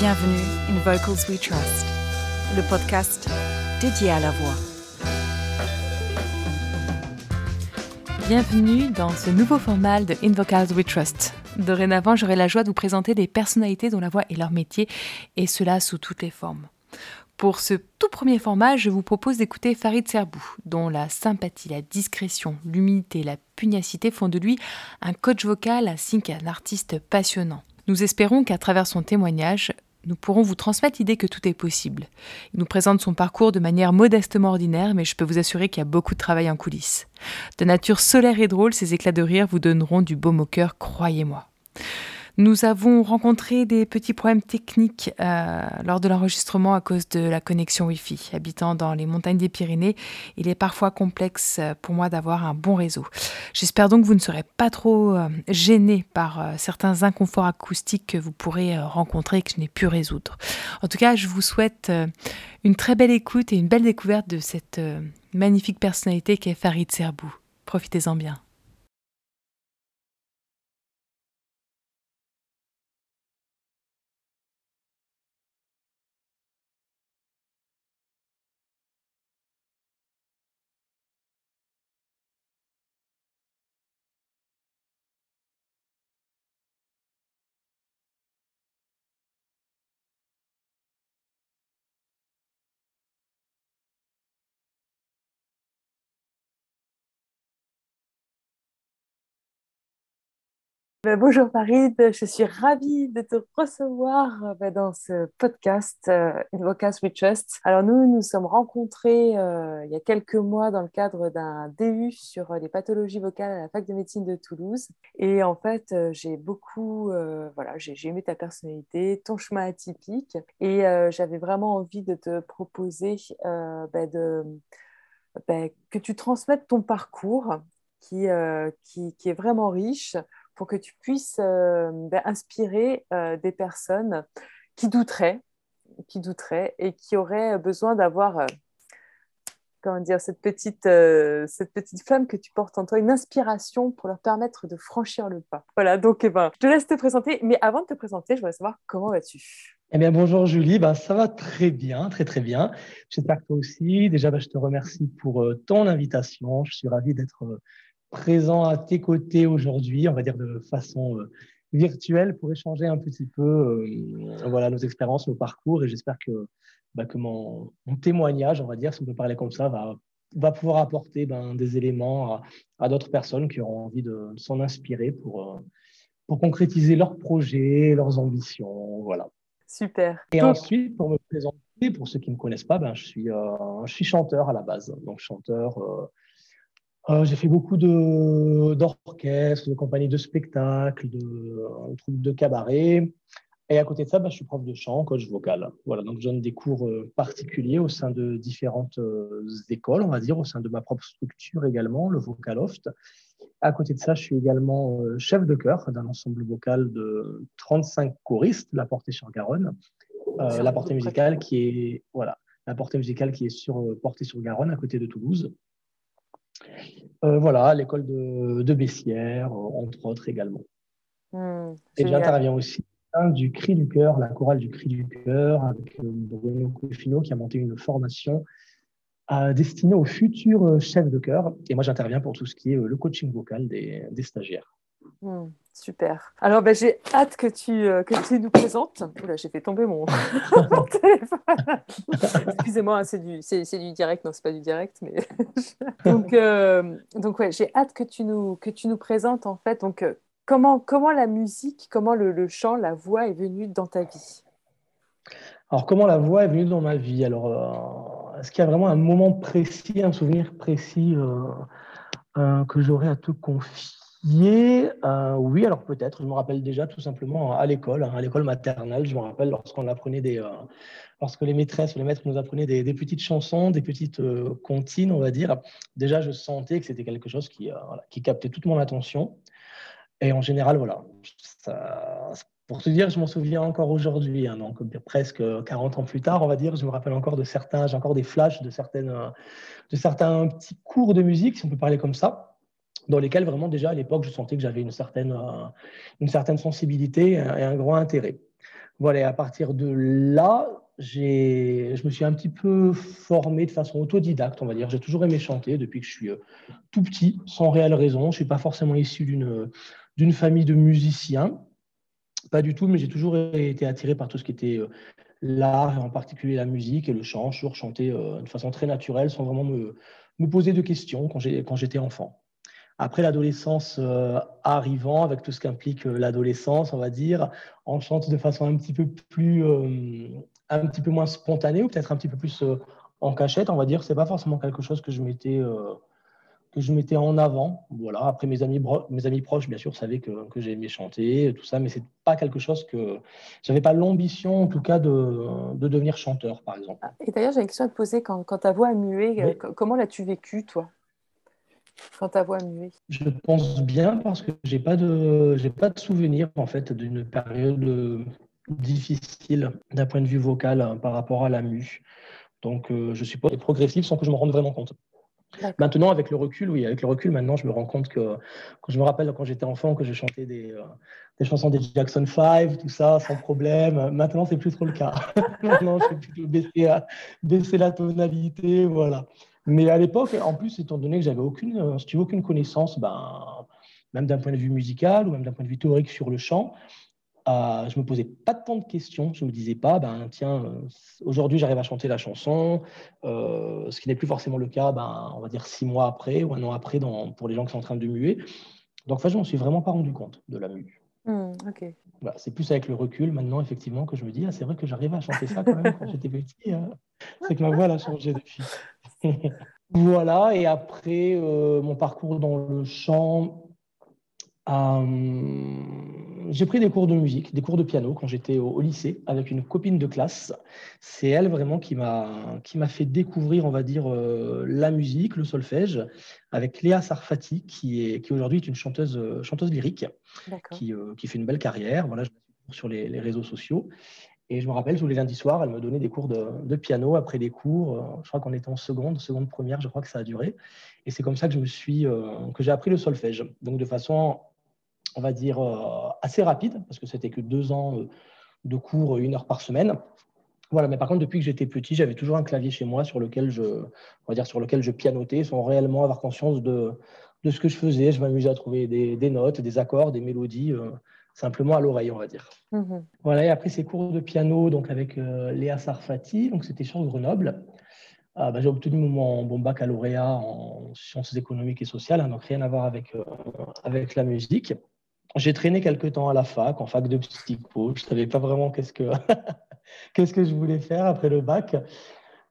Bienvenue in Vocals We Trust, le podcast dédié à la voix. Bienvenue dans ce nouveau format de In Vocals We Trust. Dorénavant, j'aurai la joie de vous présenter des personnalités dont la voix est leur métier, et cela sous toutes les formes. Pour ce tout premier format, je vous propose d'écouter Farid Serbou, dont la sympathie, la discrétion, l'humilité, la pugnacité font de lui un coach vocal ainsi qu'un artiste passionnant. Nous espérons qu'à travers son témoignage, nous pourrons vous transmettre l'idée que tout est possible. Il nous présente son parcours de manière modestement ordinaire, mais je peux vous assurer qu'il y a beaucoup de travail en coulisses. De nature solaire et drôle, ces éclats de rire vous donneront du baume au cœur, croyez-moi. Nous avons rencontré des petits problèmes techniques euh, lors de l'enregistrement à cause de la connexion Wi-Fi. Habitant dans les montagnes des Pyrénées, il est parfois complexe euh, pour moi d'avoir un bon réseau. J'espère donc que vous ne serez pas trop euh, gênés par certains inconforts acoustiques que vous pourrez rencontrer et que je n'ai pu résoudre. En tout cas, je vous souhaite une très belle écoute et une belle découverte de cette magnifique personnalité qu'est Farid Serbou. Profitez-en bien. Bonjour Farid, je suis ravie de te recevoir euh, ben, dans ce podcast euh, Invocas We Trust. Alors nous nous sommes rencontrés euh, il y a quelques mois dans le cadre d'un DU sur les pathologies vocales à la fac de médecine de Toulouse. Et en fait, j'ai beaucoup, voilà, j'ai aimé ta personnalité, ton chemin atypique, et j'avais vraiment envie de te proposer ben, de, que tu transmettes ton parcours qui, qui, qui est vraiment riche pour que tu puisses euh, ben, inspirer euh, des personnes qui douteraient, qui douteraient et qui auraient besoin d'avoir, euh, comment dire, cette petite, cette petite flamme que tu portes en toi, une inspiration pour leur permettre de franchir le pas. Voilà, donc eh ben, je te laisse te présenter, mais avant de te présenter, je voudrais savoir comment vas-tu? Eh bien, bonjour Julie, bah, ça va très bien, très très bien. J'espère que toi aussi. Déjà, bah, je te remercie pour ton invitation. Je suis ravi d'être présent à tes côtés aujourd'hui, on va dire de façon euh, virtuelle, pour échanger un petit peu euh, voilà, nos expériences, nos parcours. Et j'espère que, bah, que mon, témoignage, on va dire, si on peut parler comme ça, va, va pouvoir apporter ben, des éléments à, d'autres personnes qui auront envie de, s'en inspirer pour, euh, pour concrétiser leurs projets, leurs ambitions. Voilà. Super. Et ensuite, pour me présenter, pour ceux qui ne me connaissent pas, ben, je, suis, je suis chanteur à la base. Donc, chanteur euh, j'ai fait beaucoup d'orchestres, de, compagnies de spectacles, de, de troupes de cabaret. Et à côté de ça, bah, je suis prof de chant, coach vocal. Voilà, donc je donne des cours euh, particuliers au sein de différentes euh, écoles, on va dire, au sein de ma propre structure également, le Vocaloft. À côté de ça, je suis également chef de chœur d'un ensemble vocal de 35 choristes, la portée sur Garonne. la portée musicale qui est voilà, la portée musicale qui est sur portée sur Garonne à côté de Toulouse. Euh, voilà, l'école de, de, Bessières, entre autres également. Hmm, et j'interviens aussi du Cri du Cœur, la chorale du Cri du Cœur, avec euh, Bruno Cofino qui a monté une formation euh, destinée aux futurs chefs de chœur. Et moi, j'interviens pour tout ce qui est le coaching vocal des, des stagiaires. Hmm, super. Alors, ben, j'ai hâte que tu, euh, que tu nous présentes. Oula, j'ai fait tomber mon, téléphone. Excusez-moi, hein, c'est du, du, direct. Non, c'est pas du direct. Mais... donc, euh, donc ouais, j'ai hâte que tu, nous, que tu nous présentes, en fait. Donc, euh, comment, comment la musique, comment le, le, chant, la voix est venue dans ta vie? Alors, comment la voix est venue dans ma vie? Alors, est-ce qu'il y a vraiment un moment précis, un souvenir précis que j'aurais à te confier? Euh, oui, alors peut-être. Je me rappelle déjà tout simplement à l'école, hein, à l'école maternelle. Je me rappelle lorsqu'on apprenait des, euh, lorsque les maîtresses ou les maîtres nous apprenaient des, petites chansons, des petites euh, comptines, on va dire. Déjà, je sentais que c'était quelque chose qui, qui captait toute mon attention. Et en général, voilà. pour te dire, je m'en souviens encore aujourd'hui, hein, donc presque 40 ans plus tard, on va dire. Je me rappelle encore de certains, j'ai encore des flashs de certaines, de certains petits cours de musique, si on peut parler comme ça dans lesquels vraiment déjà à l'époque je sentais que j'avais une certaine, euh, une certaine sensibilité et un grand intérêt. Voilà, à partir de là, je me suis un petit peu formé de façon autodidacte, on va dire. J'ai toujours aimé chanter depuis que je suis euh, tout petit, sans réelle raison. Je ne suis pas forcément issu d'une famille de musiciens, pas du tout, mais j'ai toujours été attiré par tout ce qui était euh, l'art, en particulier la musique et le chant. Toujours chanté euh, de façon très naturelle, sans vraiment me, me poser de questions quand j'étais enfant. Après l'adolescence euh, arrivant, avec tout ce qu'implique euh, l'adolescence, on va dire, on chante de façon un petit peu plus, euh, un petit peu moins spontanée ou peut-être un petit peu plus en cachette, on va dire. C'est pas forcément quelque chose que je mettais que je mettais en avant. Voilà. Après, mes amis, mes amis proches, bien sûr, savaient que, que j'aimais chanter, tout ça, mais c'est pas quelque chose que. J'avais pas l'ambition, en tout cas, de, de, devenir chanteur, par exemple. Et d'ailleurs, j'ai une question à te poser. Quand, quand ta voix a mué, comment l'as-tu vécu, toi? Quand ta voix muet Je pense bien parce que j'ai pas de j'ai pas de souvenir en fait d'une période euh, difficile d'un point de vue vocal hein, par rapport à la mue. Donc euh, je suis pas progressif sans que je me rende vraiment compte. Maintenant, avec le recul, oui, avec le recul, maintenant, je me rends compte que quand je me rappelle quand j'étais enfant que je chantais des, euh, des, chansons des Jackson 5, tout ça, sans problème. Maintenant, c'est plus trop le cas. maintenant, je vais plutôt baisser, baisser la tonalité, voilà. Mais à l'époque, en plus, étant donné que j'avais aucune, euh, si aucune connaissance, ben, même d'un point de vue musical ou même d'un point de vue théorique sur le chant, euh, je me posais pas tant de questions. Je me disais pas, ben tiens, euh, aujourd'hui j'arrive à chanter la chanson, euh, ce qui n'est plus forcément le cas, ben, on va dire six mois après ou un an après dans, pour les gens qui sont en train de muer. Donc, enfin, je m'en suis vraiment pas rendu compte de la mue. Hmm, c'est plus avec le recul maintenant, effectivement, que je me dis, ah, c'est vrai que j'arrivais à chanter ça quand même quand j'étais petit. Hein. C'est que ma voix a changé depuis. voilà, et après, euh, mon parcours dans le chant, euh, j'ai pris des cours de musique, des cours de piano quand j'étais au, lycée avec une copine de classe. C'est elle vraiment qui m'a qui m'a fait découvrir, on va dire, euh, la musique, le solfège, avec Léa Sarfati, qui est qui aujourd'hui est une chanteuse chanteuse lyrique, qui, qui fait une belle carrière. Voilà, je sur les, les réseaux sociaux. Et je me rappelle, tous les lundis soirs, elle me donnait des cours de, piano après les cours. Euh, je crois qu'on était en seconde, seconde première, je crois que ça a duré. Et c'est comme ça que je me suis, euh, que j'ai appris le solfège. Donc de façon, on va dire, euh, assez rapide, parce que c'était que deux ans de cours, une heure par semaine. Voilà, mais par contre, depuis que j'étais petit, j'avais toujours un clavier chez moi sur lequel je, on va dire, sur lequel je pianotais, sans réellement avoir conscience de, de ce que je faisais. Je m'amusais à trouver des, des, notes, des accords, des mélodies simplement à l'oreille, on va dire. Mhm. Voilà, et après ces cours de piano donc avec euh, Léa Sarfati, donc c'était sur Grenoble. Ah, bah, j'ai obtenu mon, bon baccalauréat en sciences économiques et sociales, hein, donc rien à voir avec, euh, avec la musique. J'ai traîné quelques temps à la fac, en fac de psycho. Je ne savais pas vraiment qu'est-ce que, qu'est-ce que je voulais faire après le bac.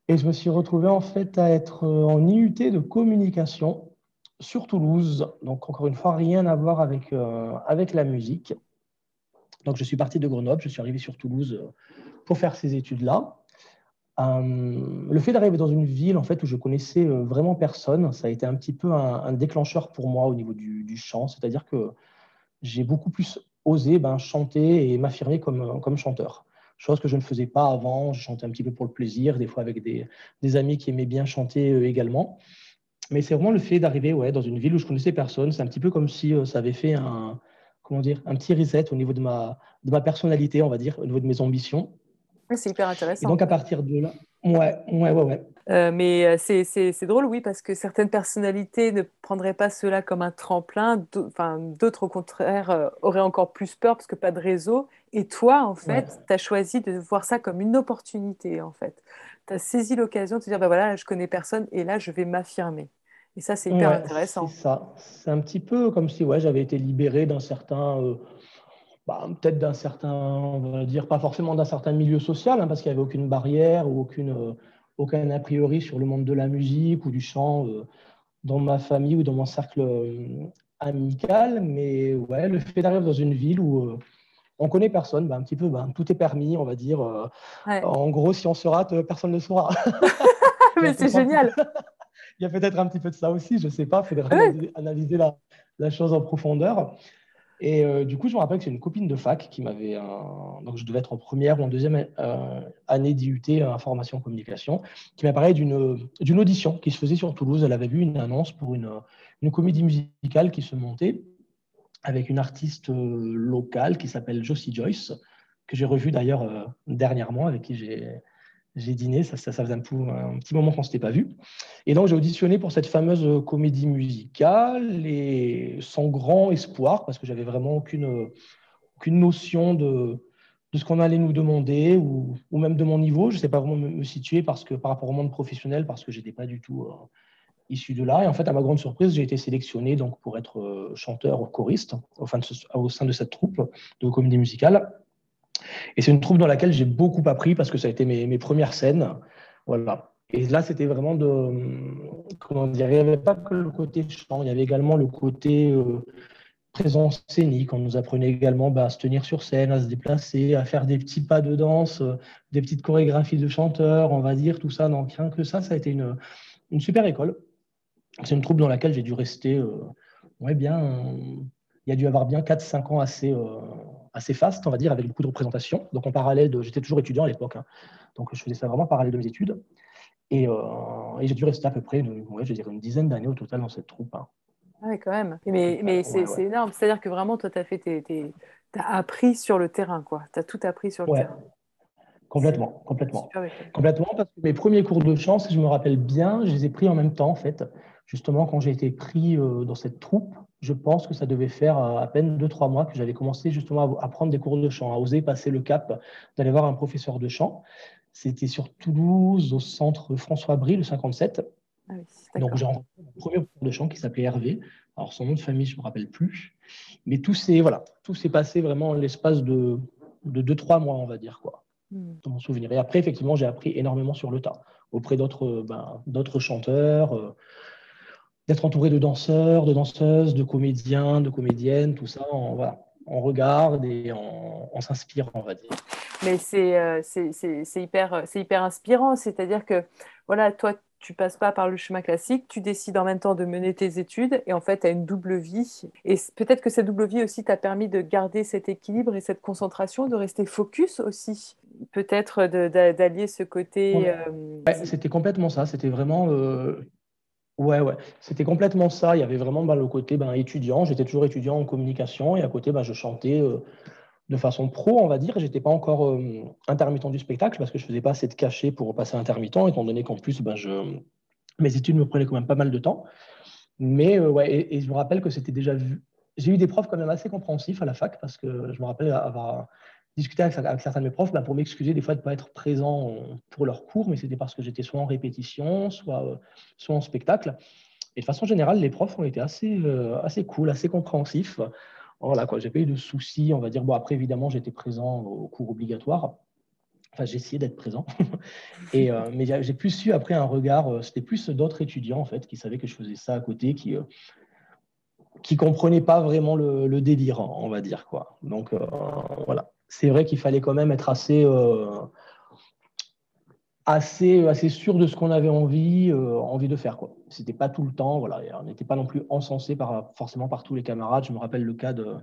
Et je me suis retrouvé en fait à être euh, en IUT de communication sur Toulouse. Donc encore une fois, rien à voir avec, avec la musique. Donc, je suis parti de Grenoble, je suis arrivé sur Toulouse euh, pour faire ces études-là. Euh, le fait d'arriver dans une ville en fait où je connaissais euh, vraiment personne, ça a été un petit peu un, déclencheur pour moi au niveau du, chant. C'est-à-dire que j'ai beaucoup plus osé ben, chanter et m'affirmer comme, chanteur. Chose que je ne faisais pas avant. Je chantais un petit peu pour le plaisir, des fois avec des, des amis qui aimaient bien chanter également. Mais c'est vraiment le fait d'arriver ouais, dans une ville où je connaissais personne. C'est un petit peu comme si ça avait fait un, comment dire, un petit reset au niveau de ma, de ma personnalité, on va dire, au niveau de mes ambitions. C'est hyper intéressant. Et donc à partir de là, ouais, ouais, ouais, ouais. Euh, mais euh, c'est drôle, oui, parce que certaines personnalités ne prendraient pas cela comme un tremplin, d'autres au contraire euh, auraient encore plus peur parce que pas de réseau. Et toi, en fait, tu as choisi de voir ça comme une opportunité, en fait. Tu as saisi l'occasion de te dire, bah voilà, je connais personne et là, je vais m'affirmer. Et ça, c'est hyper intéressant. C'est ça. C'est un petit peu comme si ouais, j'avais été libéré d'un certain, euh, bah, peut-être d'un certain, on va dire, pas forcément d'un certain milieu social, hein, parce qu'il n'y avait aucune barrière ou aucune, euh, aucun a priori sur le monde de la musique ou du chant euh, dans ma famille ou dans mon cercle amical. Mais ouais, le fait d'arriver dans une ville où on connaît personne, bah, un petit peu, bah, tout est permis, on va dire. En gros, si on se rate, personne ne saura. mais c'est génial il y a peut-être un petit peu de ça aussi, je ne sais pas, il faudrait analyser la, chose en profondeur. Et euh, du coup, je me rappelle que c'est une copine de fac qui m'avait, donc je devais être en première ou en deuxième euh, année d'IUT information communication, qui m'a parlé d'une, audition qui se faisait sur Toulouse. Elle avait vu une annonce pour une, une comédie musicale qui se montait avec une artiste euh, locale qui s'appelle Josie Joyce, que j'ai revu d'ailleurs dernièrement, avec qui j'ai j'ai dîné, ça, ça, faisait un, petit moment qu'on ne s'était pas vu. Et donc, j'ai auditionné pour cette fameuse comédie musicale et sans grand espoir, parce que j'avais vraiment aucune, aucune notion de, de ce qu'on allait nous demander ou, ou, même de mon niveau. Je ne sais pas vraiment me, situer parce que, par rapport au monde professionnel, parce que je n'étais pas du tout euh, issu de là. Et en fait, à ma grande surprise, j'ai été sélectionné donc, pour être euh, chanteur ou choriste au, au sein de cette troupe de comédie musicale. Et c'est une troupe dans laquelle j'ai beaucoup appris parce que ça a été mes, premières scènes. Voilà. Et là, c'était vraiment de. Comment dire Il n'y avait pas que le côté chant, il y avait également le côté euh, présence scénique. On nous apprenait également bah, à se tenir sur scène, à se déplacer, à faire des petits pas de danse, euh, des petites chorégraphies de chanteurs, on va dire, tout ça. Donc, rien que ça, ça a été une, super école. C'est une troupe dans laquelle j'ai dû rester, euh, ouais, bien. il y a dû avoir bien 4-5 ans assez assez fast, on va dire, avec beaucoup de représentation. Donc en parallèle, de, j'étais toujours étudiant à l'époque, hein. donc je faisais ça vraiment en parallèle de mes études. Et, euh, j'ai dû rester à peu près, une, je dirais une dizaine d'années au total dans cette troupe. Hein. Ah oui, quand même. Mais, mais c'est, énorme. C'est-à-dire que vraiment, toi, tu as, fait tes, as appris sur le terrain, quoi. Tu as tout appris sur le terrain. Complètement, complètement. Complètement, parce que mes premiers cours de chant, si je me rappelle bien, je les ai pris en même temps, en fait. Justement, quand j'ai été pris euh, dans cette troupe, je pense que ça devait faire euh, à peine 2-3 mois que j'avais commencé justement à, prendre des cours de chant, à oser passer le cap d'aller voir un professeur de chant. C'était sur Toulouse, au centre François Brie, le 57. Ah Donc j'ai rencontré mon premier professeur de chant qui s'appelait Hervé. Alors son nom de famille, je ne me rappelle plus. Mais tout s'est voilà, passé vraiment l'espace de, 2-3 mois, on va dire, quoi, hmm. dans mon souvenir. Et après, effectivement, j'ai appris énormément sur le tas, auprès d'autres ben, chanteurs. Euh, d'être entouré de danseurs, de danseuses, de comédiens, de comédiennes, tout ça, on, voilà, on regarde et on, s'inspire, on va dire. Mais euh, c'est hyper, hyper inspirant, c'est-à-dire que voilà, toi, tu passes pas par le chemin classique, tu décides en même temps de mener tes études et en fait, tu as une double vie. Et peut-être que cette double vie aussi t'a permis de garder cet équilibre et cette concentration, de rester focus aussi. Peut-être d'allier ce côté. Euh, c'était complètement ça. C'était vraiment. Euh, Ouais, ouais, c'était complètement ça. Il y avait vraiment bah, le côté ben, étudiant. J'étais toujours étudiant en communication et à côté, ben, je chantais euh, de façon pro, on va dire. Je n'étais pas encore euh, intermittent du spectacle parce que je ne faisais pas assez de cachet pour passer intermittent, étant donné qu'en plus, ben, je... mes études me prenaient quand même pas mal de temps. Mais euh, ouais, et, je me rappelle que c'était déjà vu. J'ai eu des profs quand même assez compréhensifs à la fac parce que je me rappelle avoir discuter avec, certains de mes profs bah, pour m'excuser des fois de ne pas être présent pour leurs cours, mais c'était parce que j'étais soit en répétition, soit, euh, soit en spectacle. Et de façon générale, les profs ont été assez, euh, assez cool, assez compréhensifs. Voilà, quoi, j'ai pas eu de soucis, on va dire. Bon, après, évidemment, j'étais présent au cours obligatoire. Enfin, j'ai d'être présent. Et, euh, mais j'ai plus eu après un regard, c'était plus d'autres étudiants, en fait, qui savaient que je faisais ça à côté, qui, qui comprenaient pas vraiment le, le délire, on va dire. Quoi. Donc, voilà c'est vrai qu'il fallait quand même être assez, euh, sûr de ce qu'on avait envie, euh, envie de faire. Ce n'était pas tout le temps, voilà, on n'était pas non plus encensé par, forcément par tous les camarades. Je me rappelle le cas de,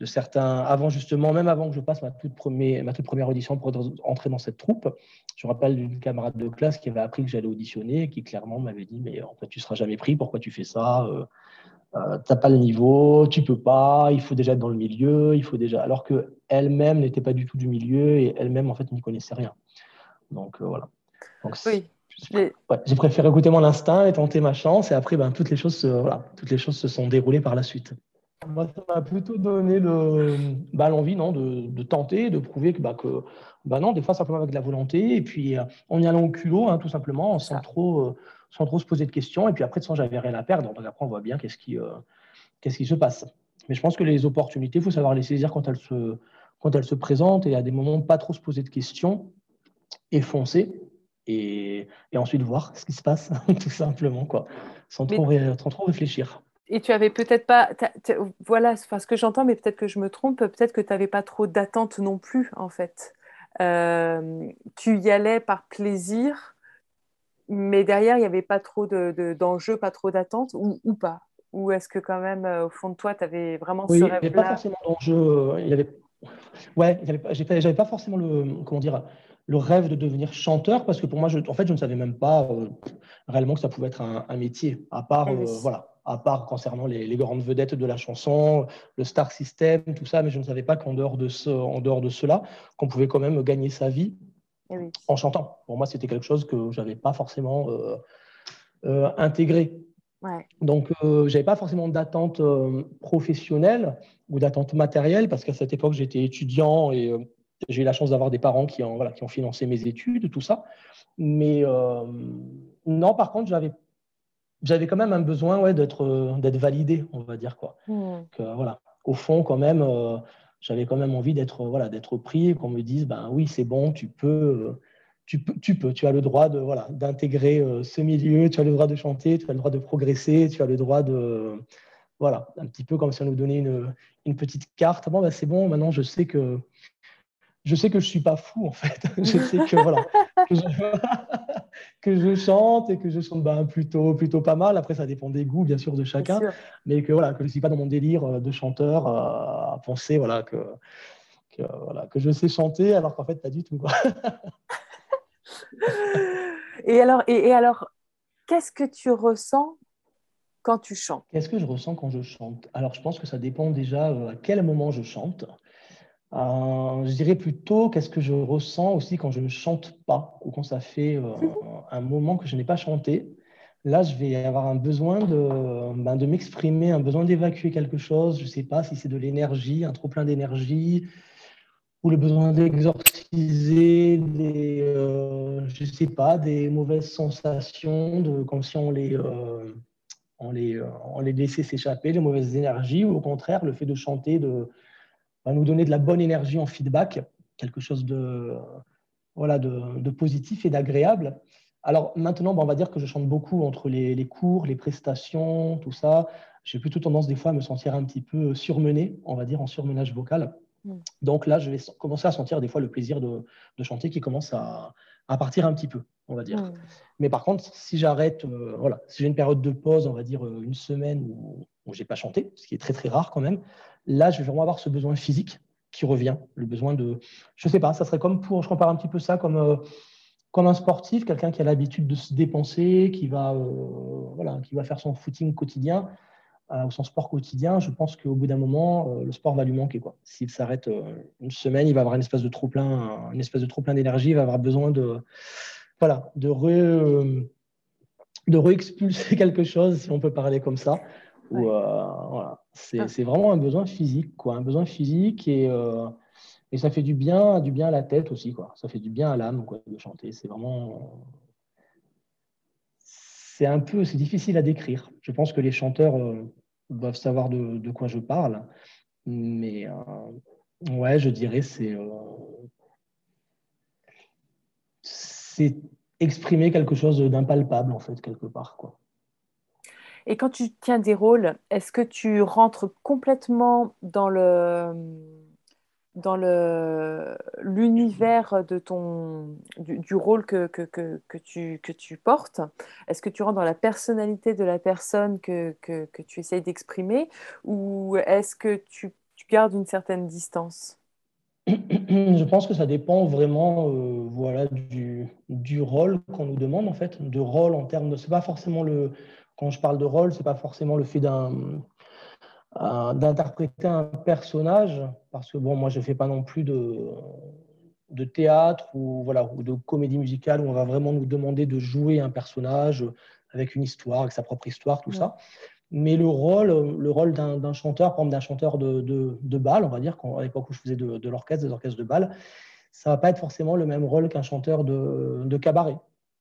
de certains, avant justement, même avant que je passe ma toute, première, ma toute première audition pour entrer dans cette troupe, je me rappelle d'une camarade de classe qui avait appris que j'allais auditionner et qui clairement m'avait dit Mais en fait, tu ne seras jamais pris, pourquoi tu fais ça euh, t'as pas le niveau, tu peux pas, il faut déjà être dans le milieu, il faut déjà. Alors que elle-même n'était pas du tout du milieu et elle-même en fait n'y connaissait rien. Donc euh, voilà. Donc, oui. J'ai préféré écouter mon instinct et tenter ma chance et après ben, toutes les choses se, voilà, toutes les choses se sont déroulées par la suite. Moi, ça m'a plutôt donné le, bah, l'envie non, de, de, tenter, de prouver que, bah, que bah, non, des fois simplement avec de la volonté et puis euh, en y allant au culot, hein, tout simplement, sans trop sans trop se poser de questions. Et puis après, de toute j'avais rien à perdre. Donc après, on voit bien qu'est-ce qui, euh, qu'est-ce qui se passe. Mais je pense que les opportunités, il faut savoir les saisir quand elles, se, quand elles se présentent et à des moments, pas trop se poser de questions et foncer. Et, et ensuite voir ce qui se passe, tout simplement, quoi, sans, trop, sans trop réfléchir. Et tu avais peut-être pas, voilà, ce que j'entends, mais peut-être que je me trompe, peut-être que tu n'avais pas trop d'attentes non plus, en fait. Euh, tu y allais par plaisir mais derrière, il n'y avait pas trop d'enjeux, de, pas trop d'attentes, ou, ou, pas? Ou est-ce que quand même, euh, au fond de toi, tu avais vraiment ce rêve-là Il n'y avait pas forcément d'enjeux. Euh, il y avait... Ouais, j'avais pas forcément le, comment dire, le rêve de devenir chanteur, parce que pour moi, je, en fait, je ne savais même pas euh, réellement que ça pouvait être un, métier, à part, voilà, à part concernant les, grandes vedettes de la chanson, le star system, tout ça, mais je ne savais pas qu'en dehors de, ce, en dehors de cela, qu'on pouvait quand même gagner sa vie eh en chantant. Pour moi, c'était quelque chose que je n'avais pas forcément euh, intégré. Donc, je n'avais pas forcément d'attente professionnelle ou d'attente matérielle, parce qu'à cette époque, j'étais étudiant et j'ai eu la chance d'avoir des parents qui ont, voilà, qui ont financé mes études, tout ça. Mais non, par contre, j'avais j'avais quand même un besoin ouais, d'être euh, d'être validé, on va dire quoi. Hmm. Que, voilà, au fond quand même, euh, j'avais quand même envie d'être voilà d'être pris, qu'on me dise ben oui c'est bon, tu peux, euh, tu peux, tu peux, tu as le droit de voilà d'intégrer ce milieu, tu as le droit de chanter, tu as le droit de progresser, tu as le droit de voilà un petit peu comme si on nous donnait une, une petite carte. Bon ben c'est bon, maintenant je sais que je sais que je suis pas fou en fait. je sais que voilà que je, chante et que je chante ben, plutôt plutôt pas mal. Après ça dépend des goûts bien sûr de chacun, mais que voilà que je suis pas dans mon délire euh, de chanteur euh, à penser voilà que, que voilà que je sais chanter alors qu'en fait pas du tout quoi. et alors et, et alors qu'est-ce que tu ressens quand tu chantes? Qu'est-ce que je ressens quand je chante? Alors, je pense que ça dépend déjà euh, à quel moment je chante. Euh, je dirais plutôt qu'est-ce que je ressens aussi quand je ne chante pas ou quand ça fait euh, un moment que je n'ai pas chanté? Là, je vais avoir un besoin de, ben, de m'exprimer, un besoin d'évacuer quelque chose. Je ne sais pas si c'est de l'énergie, un trop plein d'énergie, ou le besoin d'exorciser des, euh, je sais pas, des mauvaises sensations, de, comme si on les, on les, on les laissait s'échapper, les mauvaises énergies, ou au contraire, le fait de chanter, de, va nous donner de la bonne énergie en feedback, quelque chose de, voilà, de, positif et d'agréable. Alors maintenant, on va dire que je chante beaucoup entre les, cours, les prestations, tout ça. J'ai plutôt tendance des fois à me sentir un petit peu surmené, on va dire en surmenage vocal. Mm. Donc là, je vais commencer à sentir des fois le plaisir de, chanter qui commence à, partir un petit peu, on va dire. Mm. Mais par contre, si j'arrête, euh, voilà, si j'ai une période de pause, on va dire euh, une semaine où, où je n'ai pas chanté, ce qui est très très rare quand même, Là, je vais vraiment avoir ce besoin physique qui revient, le besoin de, je sais pas, ça serait comme pour, je compare un petit peu ça comme, euh, comme un sportif, quelqu'un qui a l'habitude de se dépenser, qui va, euh, voilà, qui va faire son footing quotidien euh, ou son sport quotidien. Je pense qu'au bout d'un moment, le sport va lui manquer. S'il s'arrête une semaine, il va avoir une espèce de trop plein, de plein d'énergie, il va avoir besoin de, voilà, de re, de re-expulser quelque chose, si on peut parler comme ça. Voilà. Ah. C'est vraiment un besoin physique, quoi, un besoin physique et, euh, et ça fait du bien, du bien à la tête aussi, quoi. Ça fait du bien à l'âme, quoi, de chanter. C'est vraiment, c'est un peu, c'est difficile à décrire. Je pense que les chanteurs euh, doivent savoir de, de, quoi je parle, mais euh, ouais, je dirais c'est c'est exprimer quelque chose d'impalpable en fait quelque part, quoi. Et quand tu tiens des rôles, est-ce que tu rentres complètement dans le dans le l'univers de ton du, rôle que, que, que, que, tu, que tu portes? Est-ce que tu rentres dans la personnalité de la personne que, que, tu essayes d'exprimer? Ou est-ce que tu, tu, gardes une certaine distance? Je pense que ça dépend vraiment euh, voilà, du, du rôle qu'on nous demande en fait, de rôle en termes de... C'est pas forcément le, quand je parle de rôle, ce n'est pas forcément le fait euh, d'interpréter un personnage, parce que bon, moi, je ne fais pas non plus de, de théâtre ou, voilà, ou de comédie musicale où on va vraiment nous demander de jouer un personnage avec une histoire, avec sa propre histoire, tout ça. Mais le rôle, le rôle d'un chanteur, par exemple d'un chanteur de, de, de bal, on va dire, à l'époque où je faisais de, de l'orchestre, des orchestres de bal, ça ne va pas être forcément le même rôle qu'un chanteur de, de cabaret.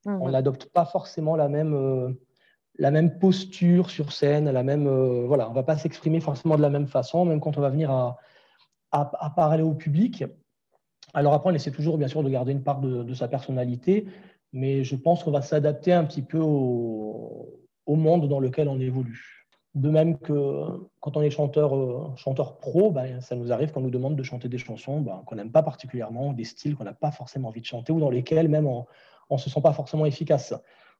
Mmh. On n'adopte pas forcément la même, euh, la même posture sur scène, la même, euh, voilà, on va pas s'exprimer forcément de la même façon, même quand on va venir à, à, parler au public. Alors après, on essaie toujours, bien sûr, de garder une part de, sa personnalité, mais je pense qu'on va s'adapter un petit peu au, monde dans lequel on évolue. De même que quand on est chanteur, euh, chanteur pro, ben, ça nous arrive qu'on nous demande de chanter des chansons ben, qu'on n'aime pas particulièrement, des styles qu'on n'a pas forcément envie de chanter, ou dans lesquels même on ne se sent pas forcément efficace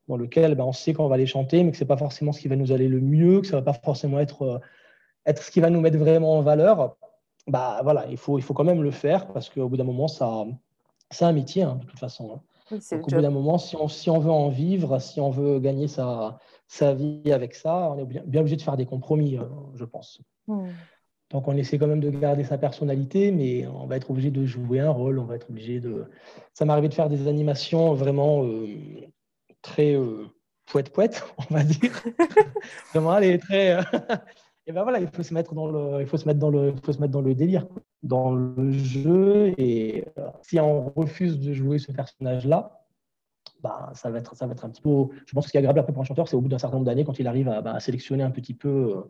dans lequel ben, on sait qu'on va les chanter, mais que ce n'est pas forcément ce qui va nous aller le mieux, que ça ne va pas forcément être, euh, être ce qui va nous mettre vraiment en valeur, bah, voilà, il, faut, il faut quand même le faire parce qu'au bout d'un moment, ça, c'est un métier hein, de toute façon. Hein. au bout d'un moment, si on, si on veut en vivre, si on veut gagner sa, sa vie avec ça, on est bien, obligé de faire des compromis, je pense. Hmm. Donc on essaie quand même de garder sa personnalité, mais on va être obligé de jouer un rôle, on va être obligé de... Ça m'est arrivé de faire des animations vraiment très poète-poète, on va dire. vraiment, aller très... et ben voilà, il faut se mettre dans le, il faut se mettre dans le, il faut se mettre dans le délire, dans le jeu. Et euh, si on refuse de jouer ce personnage-là, bah, ça va être, ça va être un petit peu. Je pense que ce qui est agréable après pour un chanteur, c'est au bout d'un certain nombre d'années, quand il arrive à, bah, sélectionner un petit peu euh,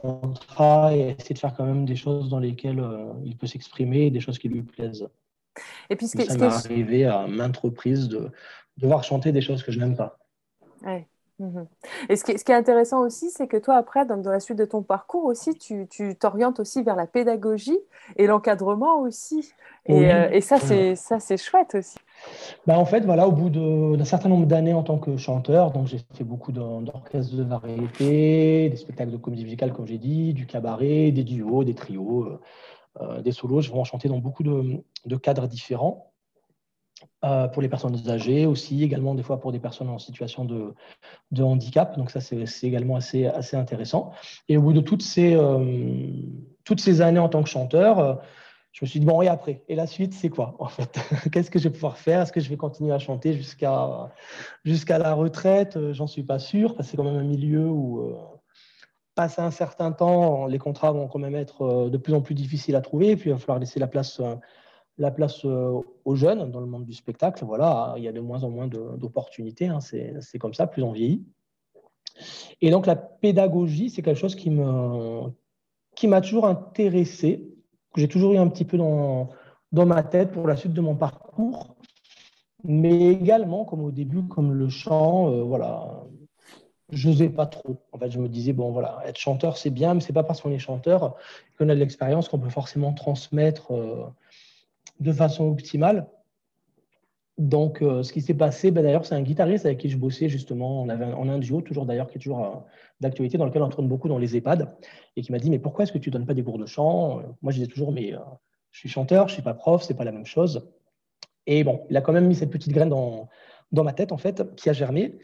contrat et essayer de faire quand même des choses dans lesquelles euh, il peut s'exprimer, des choses qui lui plaisent. Et puis, ce qui, ça m'est arrivé à maintes reprises de devoir chanter des choses que je n'aime pas. Ouais. Mhm. Et ce qui, est, intéressant aussi, c'est que toi, après, dans, la suite de ton parcours aussi, tu t'orientes aussi vers la pédagogie et l'encadrement aussi. Et, euh, ça, c'est chouette aussi. Bah, en fait, voilà, au bout d'un certain nombre d'années en tant que chanteur, donc j'ai fait beaucoup d'orchestres de variété, des spectacles de comédie musicale, comme j'ai dit, du cabaret, des duos, des trios, euh, euh, des solos. Je vais en chanter dans beaucoup de cadres différents. Euh, pour les personnes âgées aussi, également des fois pour des personnes en situation de, handicap. Donc ça, c'est également assez, assez intéressant. Et au bout de toutes ces, euh, toutes ces années en tant que chanteur, euh, je me suis dit, bon, et après? Et la suite, c'est quoi, en fait? Qu'est-ce que je vais pouvoir faire? Est-ce que je vais continuer à chanter jusqu'à jusqu'à la retraite? J'en suis pas sûr, parce que c'est quand même un milieu où, passer un certain temps, les contrats vont quand même être de plus en plus difficiles à trouver, et puis il va falloir laisser la place la place euh, aux jeunes dans le monde du spectacle. Voilà, il y a de moins en moins d'opportunités. Hein, c'est comme ça, plus on vieillit. Et donc la pédagogie, c'est quelque chose qui me qui m'a toujours intéressé, que j'ai toujours eu un petit peu dans, dans ma tête pour la suite de mon parcours, mais également comme au début, comme le chant, euh, voilà, je n'osais pas trop. En fait, je me disais bon voilà, être chanteur c'est bien, mais c'est pas parce qu'on est chanteur qu'on a de l'expérience qu'on peut forcément transmettre. Euh, de façon optimale. Donc, euh, ce qui s'est passé, ben, d'ailleurs, c'est un guitariste avec qui je bossais justement. On, avait un, un duo, toujours d'ailleurs, qui est toujours euh, d'actualité, dans lequel on tourne beaucoup dans les EHPAD, et qui m'a dit Mais pourquoi est-ce que tu ne donnes pas des cours de chant? Moi, je disais toujours Mais euh, je suis chanteur, je ne suis pas prof, c'est pas la même chose. Et bon, il a quand même mis cette petite graine dans, dans ma tête, en fait, qui a germé.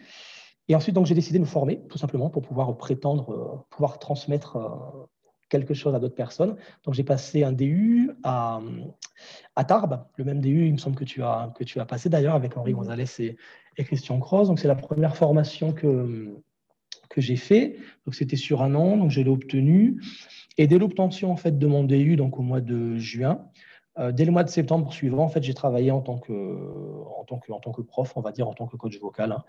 Et ensuite, donc, j'ai décidé de me former, tout simplement, pour pouvoir prétendre, pouvoir transmettre quelque chose à d'autres personnes. Donc j'ai passé un DU à, à, Tarbes, le même DU, il me semble que tu as, que tu as passé d'ailleurs avec Henri mhm. Gonzalez et, et Christian Cross. Donc c'est la première formation que, que j'ai fait. Donc c'était sur un an, donc je l'ai obtenu. Et dès l'obtention en fait de mon DU, donc au mois de juin, euh, dès le mois de septembre suivant, en fait, j'ai travaillé en tant, que, en, tant que, en tant que prof, on va dire, en tant que coach vocal. Hein.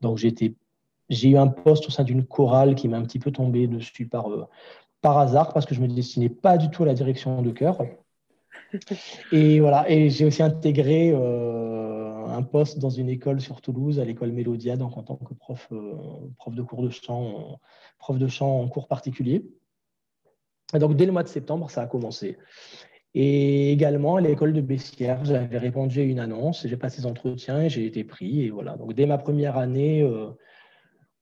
Donc j'ai eu un poste au sein d'une chorale qui m'a un petit peu tombé dessus par, euh, par hasard parce que je me destinais pas du tout à la direction de chœur. Et voilà, et j'ai aussi intégré euh, un poste dans une école sur Toulouse, à l'école Mélodia, donc en tant que prof, euh, prof de cours de chant, prof de chant en cours particulier. Et donc dès le mois de septembre, ça a commencé. Et également à l'école de Bessières, j'avais répondu à une annonce, j'ai passé des entretiens et j'ai été pris. Et voilà, donc dès ma première année euh,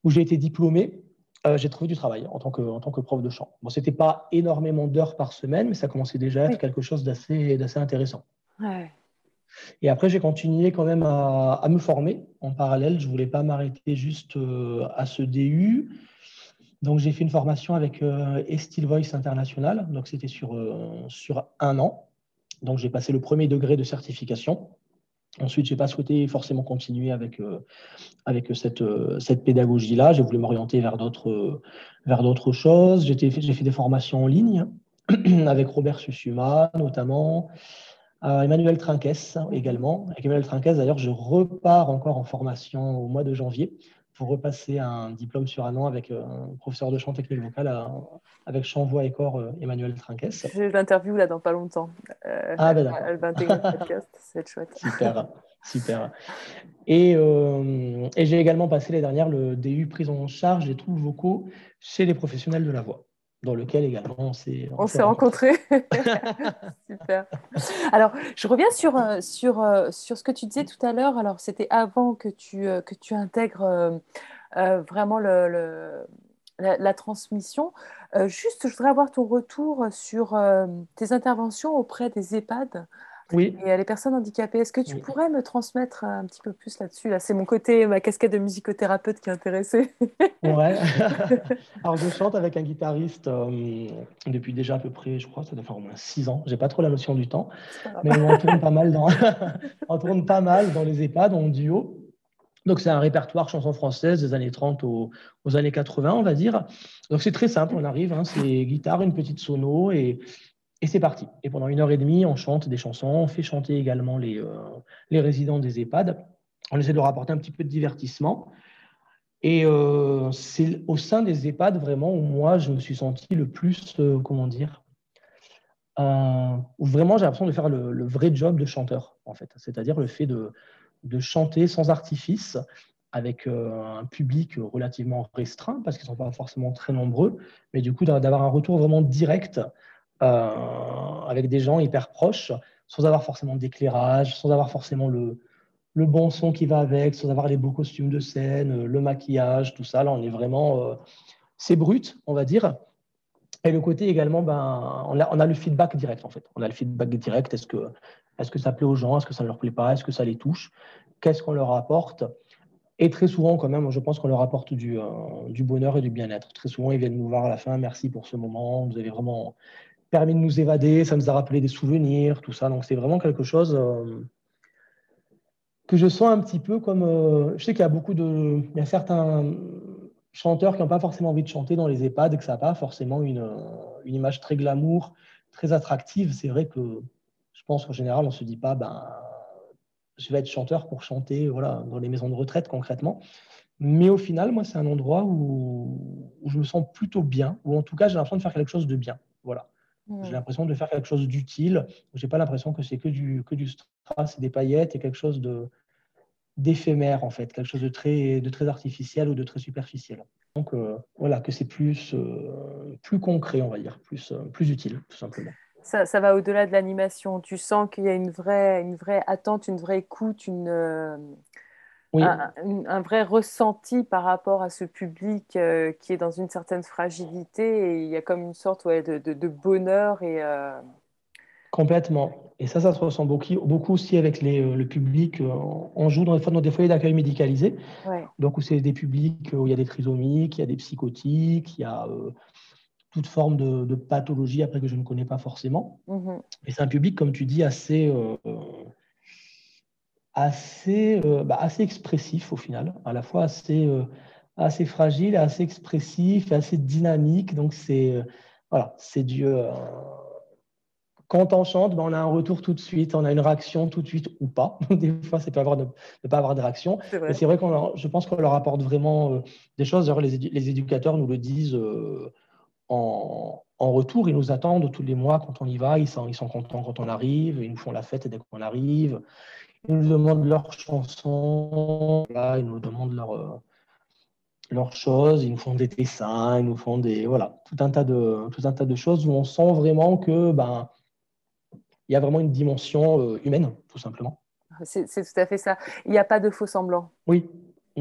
où j'ai été diplômé, euh, j'ai trouvé du travail en tant que, en tant que prof de chant. Bon, ce n'était pas énormément d'heures par semaine, mais ça commençait déjà à être quelque chose d'assez intéressant. Et après, j'ai continué quand même à, me former en parallèle. Je ne voulais pas m'arrêter juste euh, à ce DU. Donc, j'ai fait une formation avec euh, Estil Voice International. Donc, c'était sur, sur un an. Donc, j'ai passé le premier degré de certification. Ensuite, je n'ai pas souhaité forcément continuer avec, euh, avec cette, euh, cette pédagogie-là. J'ai voulu m'orienter vers d'autres, vers d'autres choses. J'ai fait, fait des formations en ligne avec Robert Susuma notamment, euh, Emmanuel Trinquès également. Avec Emmanuel Trinquès, d'ailleurs, je repars encore en formation au mois de janvier pour repasser un diplôme sur un an avec un professeur de chant technique vocale avec chant, voix et corps Emmanuel Trinquès. J'ai l'interview là dans pas longtemps. ah ben Elle va intégrer le podcast, c'est chouette. Super, super. Et, euh, et j'ai également passé les dernières le DU prise en charge des troubles vocaux chez les professionnels de la voix dans lequel également on s'est on, s'est rencontrés. Super. Alors, je reviens sur, euh, sur, euh, sur ce que tu disais tout à l'heure. Alors, c'était avant que tu, euh, que tu intègres vraiment le, la, transmission. juste, je voudrais avoir ton retour sur tes interventions auprès des EHPAD. Oui. et les personnes handicapées. Est-ce que tu pourrais me transmettre un petit peu plus là-dessus? Là, c'est mon côté, ma casquette de musicothérapeute qui est intéressée. ouais. Alors, je chante avec un guitariste euh, depuis déjà à peu près, je crois, ça doit faire au moins six ans. J'ai pas trop la notion du temps, mais on tourne pas mal dans, on tourne pas mal dans les EHPAD en duo. Donc, c'est un répertoire chanson française des années 30 aux, années 80, on va dire. Donc, c'est très simple, on arrive, hein, c'est guitare, une petite sono et, et c'est parti. Et pendant une heure et demie, on chante des chansons, on fait chanter également les, euh, les résidents des EHPAD. On essaie de leur apporter un petit peu de divertissement. Et euh, c'est au sein des EHPAD vraiment où moi, je me suis senti le plus, euh, comment dire, où vraiment j'ai l'impression de faire le, le, vrai job de chanteur, en fait. C'est-à-dire le fait de, de chanter sans artifice, avec un public relativement restreint, parce qu'ils ne sont pas forcément très nombreux, mais du coup d'avoir un retour vraiment direct euh, avec des gens hyper proches, sans avoir forcément d'éclairage, sans avoir forcément le, bon son qui va avec, sans avoir les beaux costumes de scène, le maquillage, tout ça. Là, on est vraiment. Euh, c'est brut, on va dire. Et le côté également, ben, on, a, le feedback direct, en fait. On a le feedback direct. Est-ce que, est que ça plaît aux gens? Est-ce que ça ne leur plaît pas? Est-ce que ça les touche? Qu'est-ce qu'on leur apporte? Et très souvent, quand même, je pense qu'on leur apporte euh, du bonheur et du bien-être. Très souvent, ils viennent nous voir à la fin. Merci pour ce moment. Vous avez vraiment permis de nous évader, ça nous a rappelé des souvenirs, tout ça. Donc c'est vraiment quelque chose euh, que je sens un petit peu comme... Euh, je sais qu'il y a beaucoup de... Il y a certains chanteurs qui n'ont pas forcément envie de chanter dans les EHPAD et que ça n'a pas forcément une, une, image très glamour, très attractive. C'est vrai que je pense qu'en général, on ne se dit pas, ben, je vais être chanteur pour chanter voilà, dans les maisons de retraite concrètement. Mais au final, moi, c'est un endroit où, où, je me sens plutôt bien, ou en tout cas, j'ai l'impression de faire quelque chose de bien. Voilà. J'ai l'impression de faire quelque chose d'utile. Je n'ai pas l'impression que c'est que du, que du strass et des paillettes et quelque chose de, d'éphémère, en fait, quelque chose de très, de très artificiel ou de très superficiel. Donc euh, voilà, que c'est plus, euh, plus concret, on va dire, plus, euh, plus utile, tout simplement. Ça, ça va au-delà de l'animation. Tu sens qu'il y a une vraie, une vraie attente, une vraie écoute, une, un, vrai ressenti par rapport à ce public euh, qui est dans une certaine fragilité et il y a comme une sorte ouais, de, de, bonheur et euh, complètement. Et ça ça se ressent beaucoup, beaucoup aussi avec les, euh, le public on joue dans, dans des foyers d'accueil médicalisés. Donc où c'est des publics où il y a des trisomiques il y a des psychotiques il y a toute forme de, de, pathologie après que je ne connais pas forcément. Et c'est un public comme tu dis assez assez, euh, bah, assez expressif au final, à la fois assez, euh, assez fragile, assez expressif, assez dynamique. Donc c'est euh, voilà, c'est Dieu. quand on chante, bah, on a un retour tout de suite, on a une réaction tout de suite ou pas. Des fois, c'est pas avoir de ne pas avoir de réaction. Mais c'est vrai qu'on je pense qu'on leur apporte vraiment des choses. Les, les, éducateurs nous le disent en, en, retour. Ils nous attendent tous les mois quand on y va. Ils sont, ils sont contents quand on arrive. Ils nous font la fête dès qu'on arrive. Ils nous demandent leurs chansons, ils nous demandent leurs leurs choses, ils nous font des dessins, ils nous font des voilà tout un tas de tout un tas de choses où on sent vraiment que ben il y a vraiment une dimension euh, humaine tout simplement. C'est tout à fait ça. Il n'y a pas de faux semblants. Oui,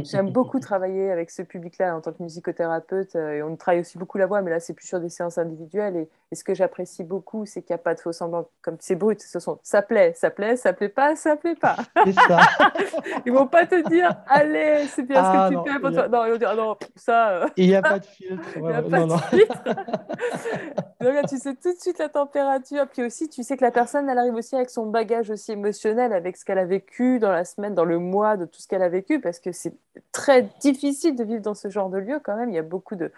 J'aime beaucoup travailler avec ce public-là en tant que musicothérapeute. Euh, et on travaille aussi beaucoup la voix, mais là, c'est plus sur des séances individuelles. Et, ce que j'apprécie beaucoup, c'est qu'il n'y a pas de faux semblants. Comme c'est brut, ce sont ça plaît, ça plaît, ça plaît pas, ça plaît pas. Ça. ils vont pas te dire, allez, c'est bien ce que ah, tu fais pour toi. Non, ils vont dire, non, ça. Euh, il n'y a pas de filtre. Il n'y a pas de filtre. Donc là, tu sais tout de suite la température. Puis aussi, tu sais que la personne, elle arrive aussi avec son bagage aussi émotionnel, avec ce qu'elle a vécu dans la semaine, dans le mois, de tout ce qu'elle a vécu, parce que c'est très difficile de vivre dans ce genre de lieu quand même. Il y a beaucoup de,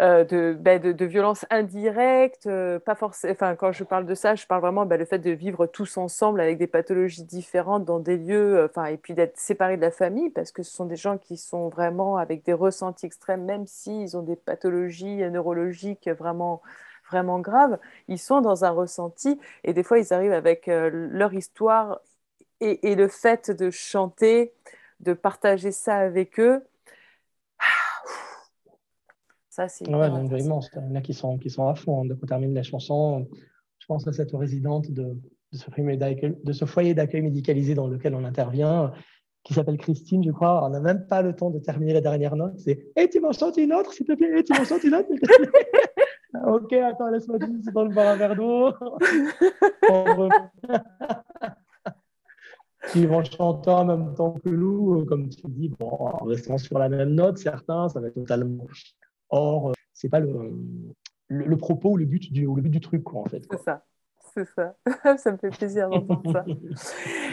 euh, de, ben, de, de, violences indirectes. Euh, pas forcément, enfin, quand je parle de ça, je parle vraiment ben, le fait de vivre tous ensemble avec des pathologies différentes dans des lieux, euh, enfin, et puis d'être séparés de la famille parce que ce sont des gens qui sont vraiment avec des ressentis extrêmes, même s'ils ont des pathologies neurologiques vraiment vraiment graves, ils sont dans un ressenti et des fois ils arrivent avec leur histoire et, et, le fait de chanter de partager ça avec eux. Ça, c'est. Ouais, immense. Il y en a qui sont, qui sont à fond. Hein. on termine la chanson, je pense à cette résidente de, de ce foyer d'accueil médicalisé dans lequel on intervient, qui s'appelle Christine, je crois. On n'a même pas le temps de terminer la dernière note. C'est Et hey, tu m'en chantes une autre, s'il te plaît? Et tu m'en chantes une autre, s'il te plaît Ok, attends, laisse-moi dans le bar à verre d'eau. suivant le chanteur en même temps que nous, comme tu dis, bon, en restant sur la même note, certains, ça va être totalement Or, c'est pas le, le, propos ou le but du, le but du truc, quoi, en fait. C'est ça. C'est ça. ça me fait plaisir d'entendre ça.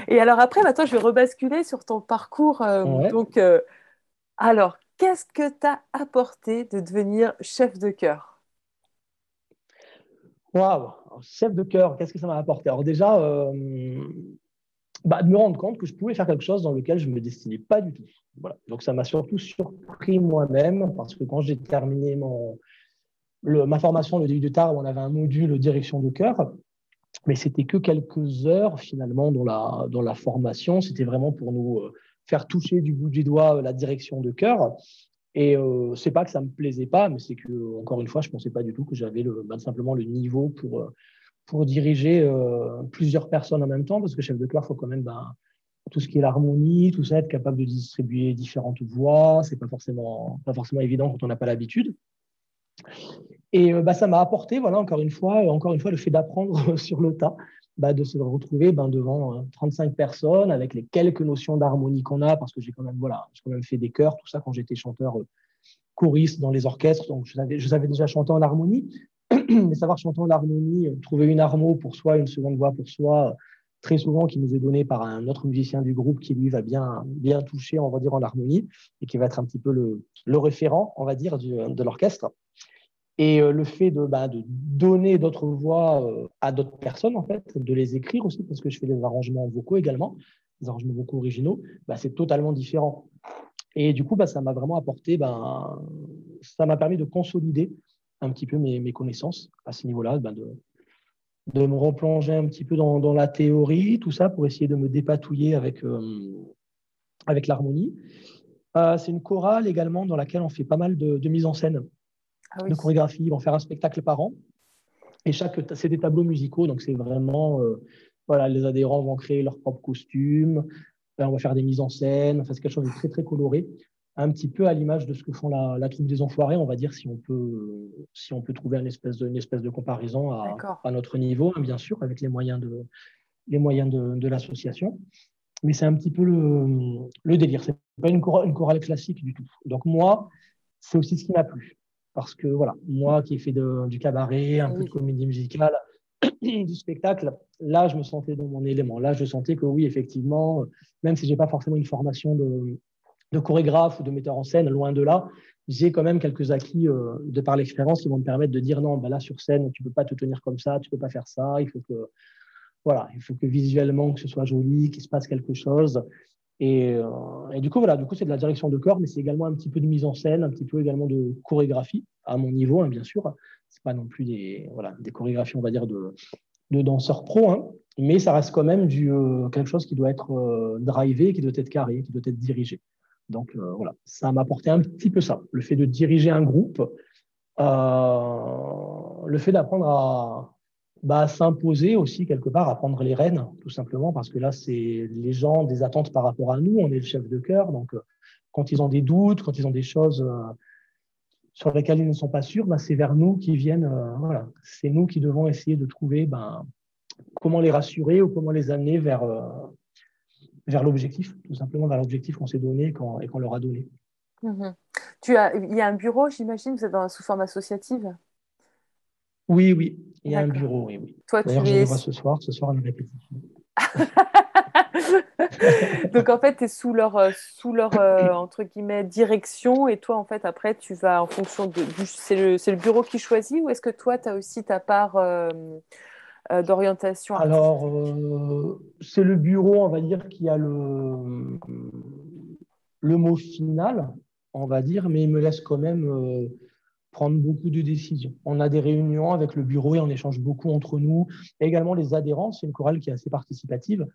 Et alors après, maintenant, je vais rebasculer sur ton parcours. Euh, donc, euh, alors, qu'est-ce que tu as apporté de devenir chef de chœur? Waouh Chef de chœur, qu'est-ce que ça m'a apporté? Alors déjà, euh, bah, de me rendre compte que je pouvais faire quelque chose dans lequel je ne me destinais pas du tout. Voilà. Donc ça m'a surtout surpris moi-même, parce que quand j'ai terminé mon, ma formation, le début de tard, on avait un module direction de chœur, mais c'était que quelques heures finalement dans la, dans la formation. C'était vraiment pour nous euh, faire toucher du bout du doigt euh, la direction de chœur. Et euh, c'est pas que ça me plaisait pas, mais c'est que encore une fois, je pensais pas du tout que j'avais le, ben, simplement le niveau pour euh, pour diriger plusieurs personnes en même temps, parce que chef de chœur, faut quand même ben, tout ce qui est l'harmonie, tout ça, être capable de distribuer différentes voix, c'est pas forcément pas forcément évident quand on n'a pas l'habitude. Et euh, bah, ça m'a apporté, voilà, encore une fois, encore une fois, le fait d'apprendre sur le tas, bah, de se retrouver ben, devant 35 euh, personnes avec les quelques notions d'harmonie qu'on a, parce que j'ai quand même, voilà, j'ai quand même fait des chœurs, tout ça quand j'étais chanteur euh, choriste dans les orchestres, donc je savais, je savais déjà chanter en harmonie, mais savoir chanter en harmonie, trouver une harmo pour soi, une seconde voix pour soi, très souvent qui nous est donné par un autre musicien du groupe qui lui va bien, bien toucher, on va dire, en harmonie et qui va être un petit peu le, référent, on va dire, de l'orchestre. Et euh, le fait de, bah, de donner d'autres voix euh, à d'autres personnes, en fait, de les écrire aussi, parce que je fais des arrangements vocaux également, des arrangements vocaux originaux, bah, c'est totalement différent. Et du coup, bah, ça m'a vraiment apporté, ça m'a permis de consolider un petit peu mes, mes connaissances à ce niveau-là, ben, de, de me replonger un petit peu dans, dans, la théorie, tout ça, pour essayer de me dépatouiller avec, euh, avec l'harmonie. c'est une chorale également dans laquelle on fait pas mal de, de mise en scène ah de chorégraphie. Ils vont faire un spectacle par an. Et chaque, c'est des tableaux musicaux, donc c'est vraiment, euh, voilà, les adhérents vont créer leurs propres costumes, on va faire des mises en scène, enfin, c'est quelque chose de très, très coloré, un petit peu à l'image de ce que font la, la, troupe des enfoirés, on va dire, si on peut, si on peut trouver une espèce de, une espèce de comparaison à, à notre niveau, hein, bien sûr, avec les moyens de, les moyens de, de l'association. Mais c'est un petit peu le, le délire. C'est pas une chorale, une chorale classique du tout. Donc moi, c'est aussi ce qui m'a plu. Parce que voilà, moi qui ai fait du cabaret, un peu de comédie musicale, du spectacle, là, je me sentais dans mon élément. Là, je sentais que oui, effectivement, même si j'ai pas forcément une formation de, de, chorégraphe ou de metteur en scène, loin de là, j'ai quand même quelques acquis euh, de par l'expérience qui vont me permettre de dire non, ben là, sur scène, tu peux pas te tenir comme ça, tu peux pas faire ça, il faut que, voilà, il faut que visuellement, que ce soit joli, qu'il se passe quelque chose. Euh, et, du coup, voilà, du coup, c'est de la direction de corps, mais c'est également un petit peu de mise en scène, un petit peu également de chorégraphie, à mon niveau, hein, bien sûr. C'est pas non plus des, chorégraphies, on va dire, de, de danseurs pro, hein, mais ça reste quand même du, euh, quelque chose qui doit être euh, drivé, qui doit être carré, qui doit être dirigé. Donc voilà, ça m'a apporté un petit peu ça, le fait de diriger un groupe, le fait d'apprendre à, bah, s'imposer aussi quelque part à prendre les rênes, tout simplement, parce que là, c'est les gens des attentes par rapport à nous, on est le chef de cœur, donc euh, quand ils ont des doutes, quand ils ont des choses euh, sur lesquelles ils ne sont pas sûrs, bah, c'est vers nous qui viennent, euh, voilà, c'est nous qui devons essayer de trouver ben, comment les rassurer ou comment les amener vers, vers l'objectif, tout simplement vers l'objectif qu'on s'est donné et qu'on leur a donné. Mmh tu as, il y a un bureau, j'imagine, vous êtes dans, sous forme associative? Oui, oui, il y a un bureau, oui, oui. Toi, le vois ce soir, ce soir à la répétition. Donc en fait, tu es sous leur, euh, sous leur euh, entre guillemets, direction et toi, en fait, après, tu vas en fonction de... C'est le, le, bureau qui choisit ou est-ce que toi, tu as aussi ta part euh, d'orientation Alors, c'est le bureau, on va dire, qui a le, mot final, on va dire, mais il me laisse quand même prendre beaucoup de décisions. On a des réunions avec le bureau et on échange beaucoup entre nous. Également les adhérents, c'est une chorale qui est assez participative.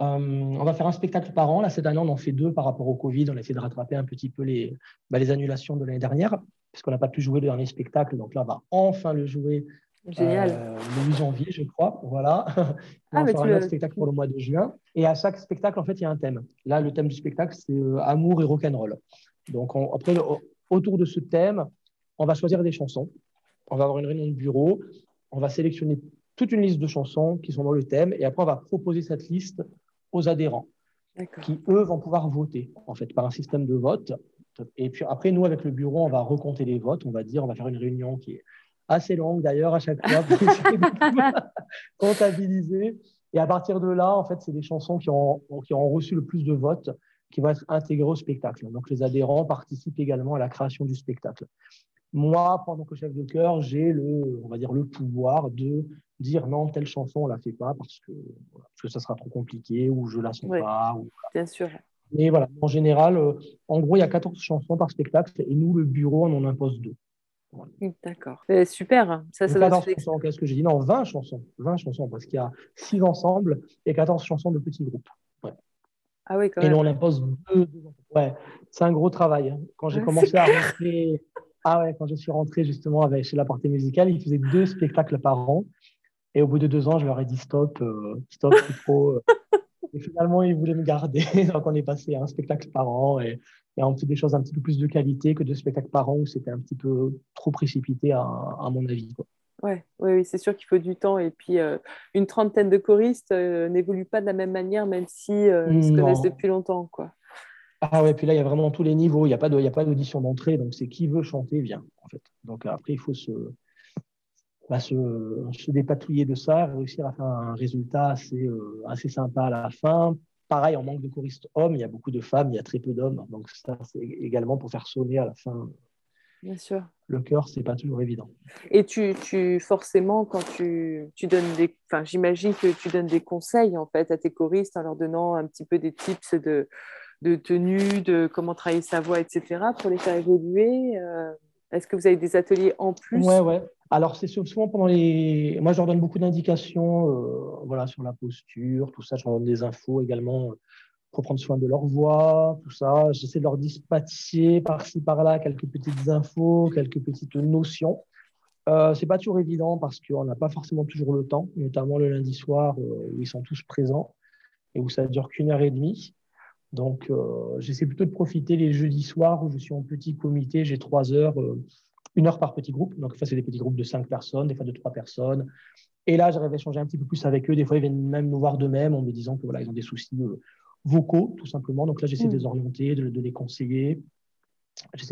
Euh, on va faire un spectacle par an. Là, cette année, on en fait deux par rapport au Covid. On a essayé de rattraper un petit peu les, bah, les annulations de l'année dernière, puisqu'on n'a pas pu jouer le dernier spectacle. Donc là, on va enfin le jouer Génial. Euh, le 8 janvier, je crois. Voilà. Ah, on va faire un autre spectacle pour le mois de juin. Et à chaque spectacle, en fait, il y a un thème. Là, le thème du spectacle, c'est euh, amour et rock'n'roll. Donc, après, autour de ce thème, on va choisir des chansons. On va avoir une réunion de bureau. On va sélectionner toute une liste de chansons qui sont dans le thème. Et après, on va proposer cette liste aux adhérents. qui, eux, vont pouvoir voter, en fait, par un système de vote. Et puis après, nous, avec le bureau, on va recompter les votes. On va dire, on va faire une réunion qui est assez longue d'ailleurs à chaque fois pour comptabiliser. Et à partir de là, en fait, c'est des chansons qui ont, qui ont reçu le plus de votes qui vont être intégrées au spectacle. Donc les adhérents participent également à la création du spectacle. Moi, pendant que chef de chœur, j'ai le, on va dire, le pouvoir de dire non, telle chanson, on la fait pas parce que, parce que ça sera trop compliqué ou je la sens pas. Ou, Bien sûr. Mais voilà, en général, euh, en gros, il y a 14 chansons par spectacle et nous, le bureau, on en impose deux. D'accord. super. Ça, ça 14 chansons, qu'est-ce que j'ai dit? Non, 20 chansons. 20 chansons, parce qu'il y a 6 ensembles et 14 chansons de petits groupes. Ah oui, quand même. Et nous, on impose deux. Ouais, c'est un gros travail. Hein. Quand j'ai commencé à rentrer. Ah ouais, quand je suis rentré justement avec, chez la portée musicale, ils faisaient deux spectacles par an. Et au bout de deux ans, je leur ai dit stop, euh, stop, c'est trop. Euh. et finalement, ils voulaient me garder. Donc, on est passé à un spectacle par an. Et et on fait des choses un petit peu plus de qualité que deux spectacles par an où c'était un petit peu trop précipité à, mon avis. Quoi. Ouais, oui, c'est sûr qu'il faut du temps. Et puis, euh, une trentaine de choristes euh, n'évoluent pas de la même manière, même si euh, ils se connaissent depuis longtemps. Quoi. Ah ouais, puis là, il y a vraiment tous les niveaux. Il n'y a pas d'audition d'entrée. Donc, c'est qui veut chanter, vient, en fait. Donc, après, il faut se, bah, se, se, dépatouiller de ça, réussir à faire un résultat assez, assez sympa à la fin, Pareil, en manque de choristes hommes, il y a beaucoup de femmes, il y a très peu d'hommes. Donc, ça, c'est également pour faire sonner à la fin. Bien sûr. Le cœur, c'est pas toujours évident. Et tu, tu forcément, quand tu, tu donnes des. Enfin, j'imagine que tu donnes des conseils, en fait, à tes choristes en leur donnant un petit peu des tips de, de tenue, de comment travailler sa voix, etc., pour les faire évoluer. Euh, est-ce que vous avez des ateliers en plus? Ouais, ouais. Alors, c'est souvent pendant les. Moi, je leur donne beaucoup d'indications euh, voilà, sur la posture, tout ça. Je leur donne des infos également euh, pour prendre soin de leur voix, tout ça. J'essaie de leur dispatcher par-ci, par-là quelques petites infos, quelques petites notions. Euh, c'est pas toujours évident parce qu'on n'a pas forcément toujours le temps, notamment le lundi soir euh, où ils sont tous présents et où ça dure qu'une heure et demie. Donc, j'essaie plutôt de profiter les jeudis soirs où je suis en petit comité, j'ai trois heures une heure par petit groupe. Donc, ça, c'est des petits groupes de cinq personnes, des fois de trois personnes. Et là, j'arrive à échanger un petit peu plus avec eux. Des fois, ils viennent même nous voir d'eux-mêmes en me disant que voilà, ils ont des soucis euh, vocaux, tout simplement. Donc là, j'essaie de mm. les orienter, de, les conseiller.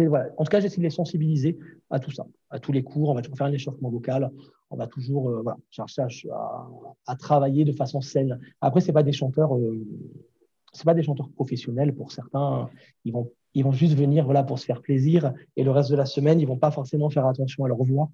Voilà. En tout cas, j'essaie de les sensibiliser à tout ça, à tous les cours. On va toujours faire un échauffement vocal. On va toujours euh, voilà, chercher à, travailler de façon saine. Après, c'est pas des chanteurs. Euh, c'est pas des chanteurs professionnels. Pour certains, ils vont ils vont juste venir voilà, pour se faire plaisir et le reste de la semaine, ils vont pas forcément faire attention à leur voix.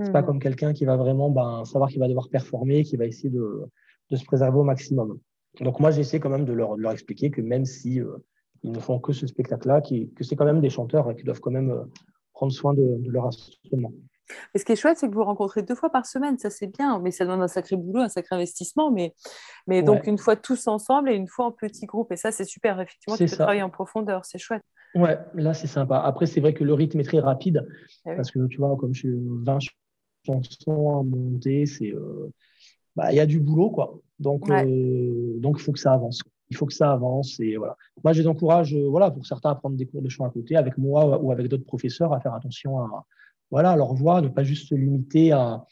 C'est pas mhm. comme quelqu'un qui va vraiment ben, savoir qu'il va devoir performer, qui va essayer de, de, se préserver au maximum. Donc moi, j'essaie quand même de leur, leur, expliquer que même si euh, ils ne font que ce spectacle-là, que c'est quand même des chanteurs qui doivent quand même euh, prendre soin de, de leur instrument. Et ce qui est chouette, c'est que vous rencontrez deux fois par semaine, ça c'est bien, mais ça demande un sacré boulot, un sacré investissement. Mais, mais donc une fois tous ensemble et une fois en petit groupe. Et ça, c'est super. Effectivement, tu peux travailler en profondeur, c'est chouette. Ouais, là c'est sympa. Après, c'est vrai que le rythme est très rapide ah parce que tu vois, comme je suis 20 chansons à monter, c'est. Euh, bah, il y a du boulot, quoi. Donc, euh, donc il faut que ça avance. Il faut que ça avance. Et voilà. Moi, je les encourage, euh, voilà, pour certains, à prendre des cours de chant à côté, avec moi ou avec d'autres professeurs, à faire attention à, voilà, leur voix, ne pas juste se limiter à,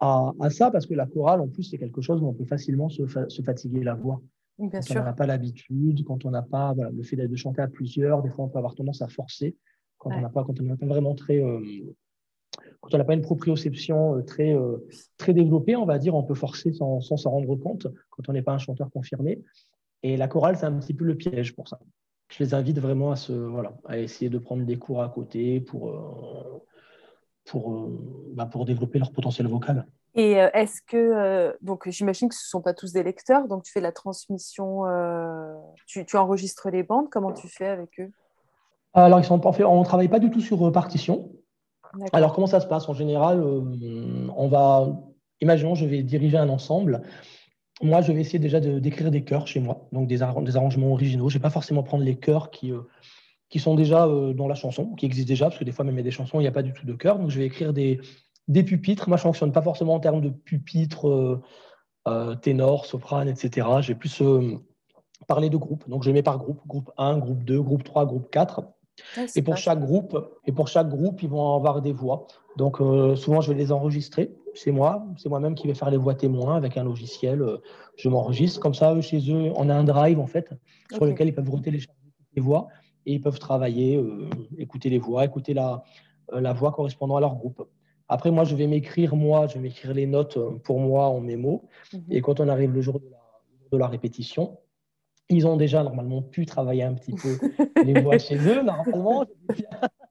à, ça, parce que la chorale, en plus, c'est quelque chose où on peut facilement se, se fatiguer la voix. Bien quand sûr. on n'a pas l'habitude, quand on n'a pas le fait de chanter à plusieurs, des fois on peut avoir tendance à forcer. Quand on n'a pas, quand on n'a pas vraiment très, euh, quand on n'a pas une proprioception euh, très, euh, très développée, on va dire, on peut forcer sans s'en rendre compte quand on n'est pas un chanteur confirmé. Et la chorale, c'est un petit peu le piège pour ça. Je les invite vraiment à se, voilà, à essayer de prendre des cours à côté pour pour, euh, bah, pour développer leur potentiel vocal. Et euh, est-ce que, euh, donc j'imagine que ce ne sont pas tous des lecteurs, donc tu fais la transmission, tu, tu, enregistres les bandes, comment tu fais avec eux? Alors, ils sont pas fait, on ne travaille pas du tout sur partition. Alors, comment ça se passe? En général, on va, imaginons, je vais diriger un ensemble. Moi, je vais essayer déjà d'écrire des chœurs chez moi, donc des, des arrangements originaux. Je ne vais pas forcément prendre les chœurs qui, qui sont déjà euh, dans la chanson, qui existent déjà, parce que des fois, même il y a des chansons, il n'y a pas du tout de chœur. Donc, je vais écrire des, des pupitres. Moi, je ne fonctionne pas forcément en termes de pupitres, euh, euh, ténor, soprane, etc. Je vais plus parler de groupe. Donc, je mets par groupe, groupe 1, groupe 2, groupe 3, groupe 4. et, pour chaque groupe, et pour chaque groupe, ils vont avoir des voix. Donc, souvent, je vais les enregistrer c'est moi, c'est moi-même qui vais faire les voix témoins avec un logiciel. Euh, je m'enregistre comme ça. chez eux, on a un drive en fait sur lequel ils peuvent télécharger les voix et ils peuvent travailler, euh, écouter les voix, écouter la, euh, la voix correspondant à leur groupe. Après, moi, je vais m'écrire moi, je vais m'écrire les notes pour moi en mémo. Mhm. Et quand on arrive le jour de la, de la répétition, ils ont déjà normalement pu travailler un petit peu les voix chez eux, normalement.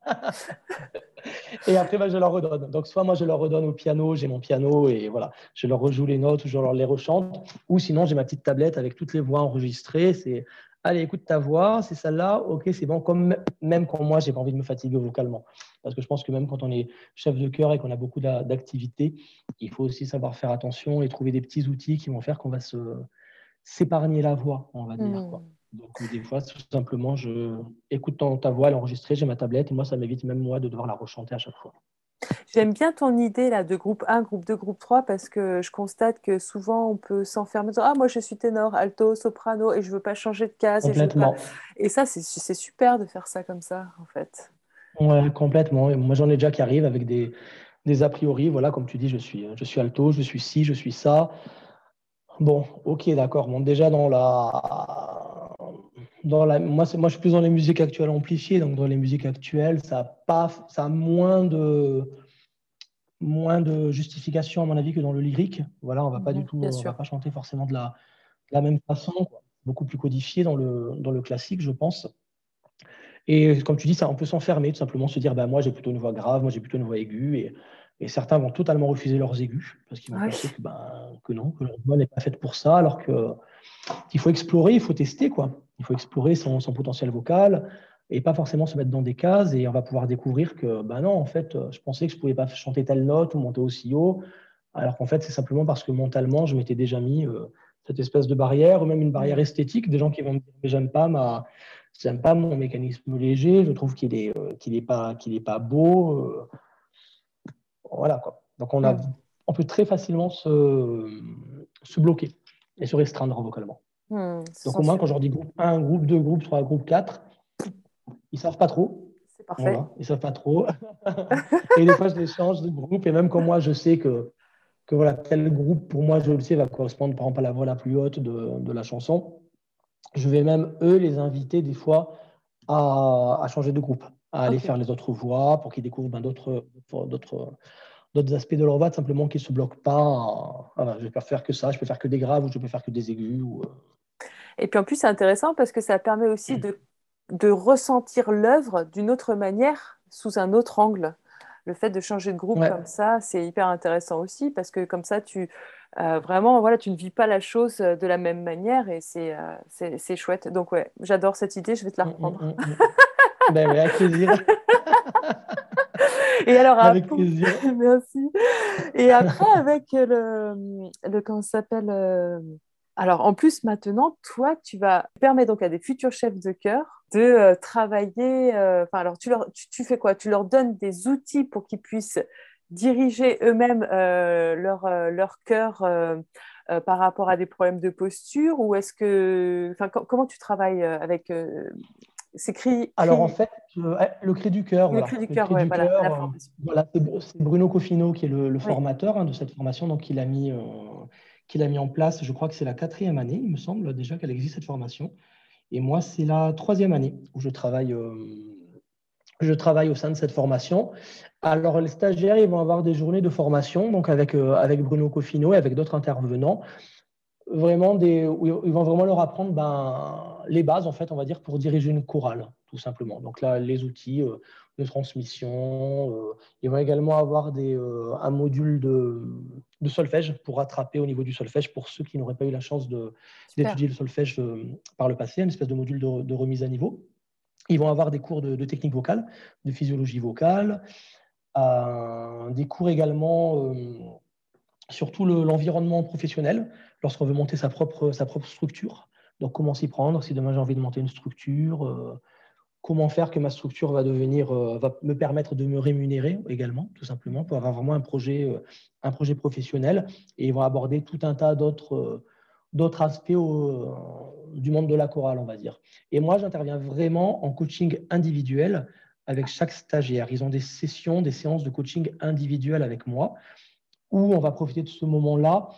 et après, bah, je leur redonne. Donc, soit moi, je leur redonne au piano, j'ai mon piano et voilà, je leur rejoue les notes ou je leur les rechante. Ou sinon, j'ai ma petite tablette avec toutes les voix enregistrées. C'est allez, écoute ta voix, c'est celle-là, ok, c'est bon. Comme même quand moi, j'ai pas envie de me fatiguer vocalement. Parce que je pense que même quand on est chef de chœur et qu'on a beaucoup d'activités, il faut aussi savoir faire attention et trouver des petits outils qui vont faire qu'on va se s'épargner la voix, on va dire. Hmm. Donc, des fois, tout simplement, je écoute ta voix, l'enregistrer, j'ai ma tablette, et moi, ça m'évite même moi de devoir la rechanter à chaque fois. J'aime bien ton idée là de groupe 1, groupe 2, groupe 3 parce que je constate que souvent on peut s'enfermer en disant Ah, moi je suis ténor, alto, soprano et je veux pas changer de case. Complètement. Et, ça, c'est super de faire ça comme ça en fait. Ouais, complètement. moi j'en ai déjà qui arrivent avec des, des a priori. Voilà, comme tu dis, je suis, je suis alto, je suis ci, je suis ça. Bon, ok, d'accord. Bon, déjà dans la, dans la, moi, moi, je suis plus dans les musiques actuelles amplifiées, donc dans les musiques actuelles, ça a pas, ça a moins de, moins de justification à mon avis que dans le lyrique. Voilà, on va pas du mhm, tout, on va pas chanter forcément de la, la même façon, beaucoup plus codifié dans le, dans le classique, je pense. Et comme tu dis, ça, on peut s'enfermer, tout simplement se dire, bah, moi j'ai plutôt une voix grave, moi j'ai plutôt une voix aiguë, et et certains vont totalement refuser leurs aigus parce qu'ils vont penser que, ben, que, non, que leur voix n'est pas faite pour ça, alors qu'il faut explorer, il faut tester. Quoi. Il faut explorer son, son, potentiel vocal et pas forcément se mettre dans des cases. Et on va pouvoir découvrir que, ben non, en fait, je pensais que je ne pouvais pas chanter telle note ou monter aussi haut, alors qu'en fait, c'est simplement parce que mentalement, je m'étais déjà mis euh, cette espèce de barrière, ou même une barrière esthétique, des gens qui vont me dire, j'aime pas ma. J'aime pas mon mécanisme léger, je trouve qu'il n'est euh, qu'il est pas, qu'il est pas beau. Euh, voilà quoi. Donc on, a, on peut très facilement se, se bloquer et se restreindre vocalement. Hmm, Donc au moins, quand je leur dis groupe 1, groupe 2, groupe 3, groupe 4, ils ne savent pas trop. C'est parfait. ils ne savent pas trop. et des fois, je les change de groupe. Et même quand moi, je sais que, que voilà, tel groupe, pour moi, je le sais, va correspondre par exemple à la voix la plus haute de, de la chanson, je vais même, eux, les inviter des fois à, à changer de groupe, à aller faire les autres voix pour qu'ils découvrent ben, d'autres d'autres aspects de leur voix, simplement qu'ils ne se bloquent pas. je ne vais pas faire que ça, je peux faire que des graves ou je peux faire que des aigus. Ou... Euh. Et puis en plus, c'est intéressant parce que ça permet aussi de, de ressentir l'œuvre d'une autre manière, sous un autre angle. Le fait de changer de groupe comme ça, c'est hyper intéressant aussi parce que comme ça, tu euh, vraiment, voilà, tu ne vis pas la chose de la même manière et c'est euh, c'est chouette. Donc ouais, j'adore cette idée, je vais te la mm, mm, reprendre. Mm, ben avec plaisir. Et alors, avec plaisir. Merci. Et après, avec le, le comment s'appelle euh, Alors, en plus, maintenant, toi, tu vas permettre donc à des futurs chefs de chœur de euh, travailler. Euh, enfin, alors, tu, leur, tu, fais quoi? Tu leur donnes des outils pour qu'ils puissent diriger eux-mêmes leur, leur chœur par rapport à des problèmes de posture? Ou est-ce que. Enfin, comment tu travailles avec c'est cri, Alors en fait, euh, le cri du cœur. Le cri du cœur, ouais, voilà, voilà c'est Bruno Cofino qui est le, formateur hein, de cette formation, donc il a mis, euh, a mis en place. Je crois que c'est la quatrième année, il me semble déjà qu'elle existe cette formation. Et moi, c'est la troisième année où je travaille. Euh, je travaille au sein de cette formation. Alors, les stagiaires, ils vont avoir des journées de formation, donc avec, avec Bruno Cofino et avec d'autres intervenants vraiment des, ils vont vraiment leur apprendre ben, les bases, en fait, on va dire, pour diriger une chorale, tout simplement. Donc là, les outils euh, de transmission. Euh, ils vont également avoir des, euh, un module de, de, solfège pour rattraper au niveau du solfège pour ceux qui n'auraient pas eu la chance d'étudier le solfège par le passé, une espèce de module de, remise à niveau. Ils vont avoir des cours de, de technique vocale, de physiologie vocale, des cours également surtout l'environnement professionnel, lorsqu'on veut monter sa propre, sa propre structure. Donc, comment s'y prendre si demain j'ai envie de monter une structure euh, Comment faire que ma structure va, devenir, euh, va me permettre de me rémunérer également, tout simplement, pour avoir vraiment un projet, euh, un projet professionnel. Et ils vont aborder tout un tas d'autres d'autres aspects du monde de la chorale, on va dire. Et moi, j'interviens vraiment en coaching individuel avec chaque stagiaire. Ils ont des sessions, des séances de coaching individuel avec moi où on va profiter de ce moment-là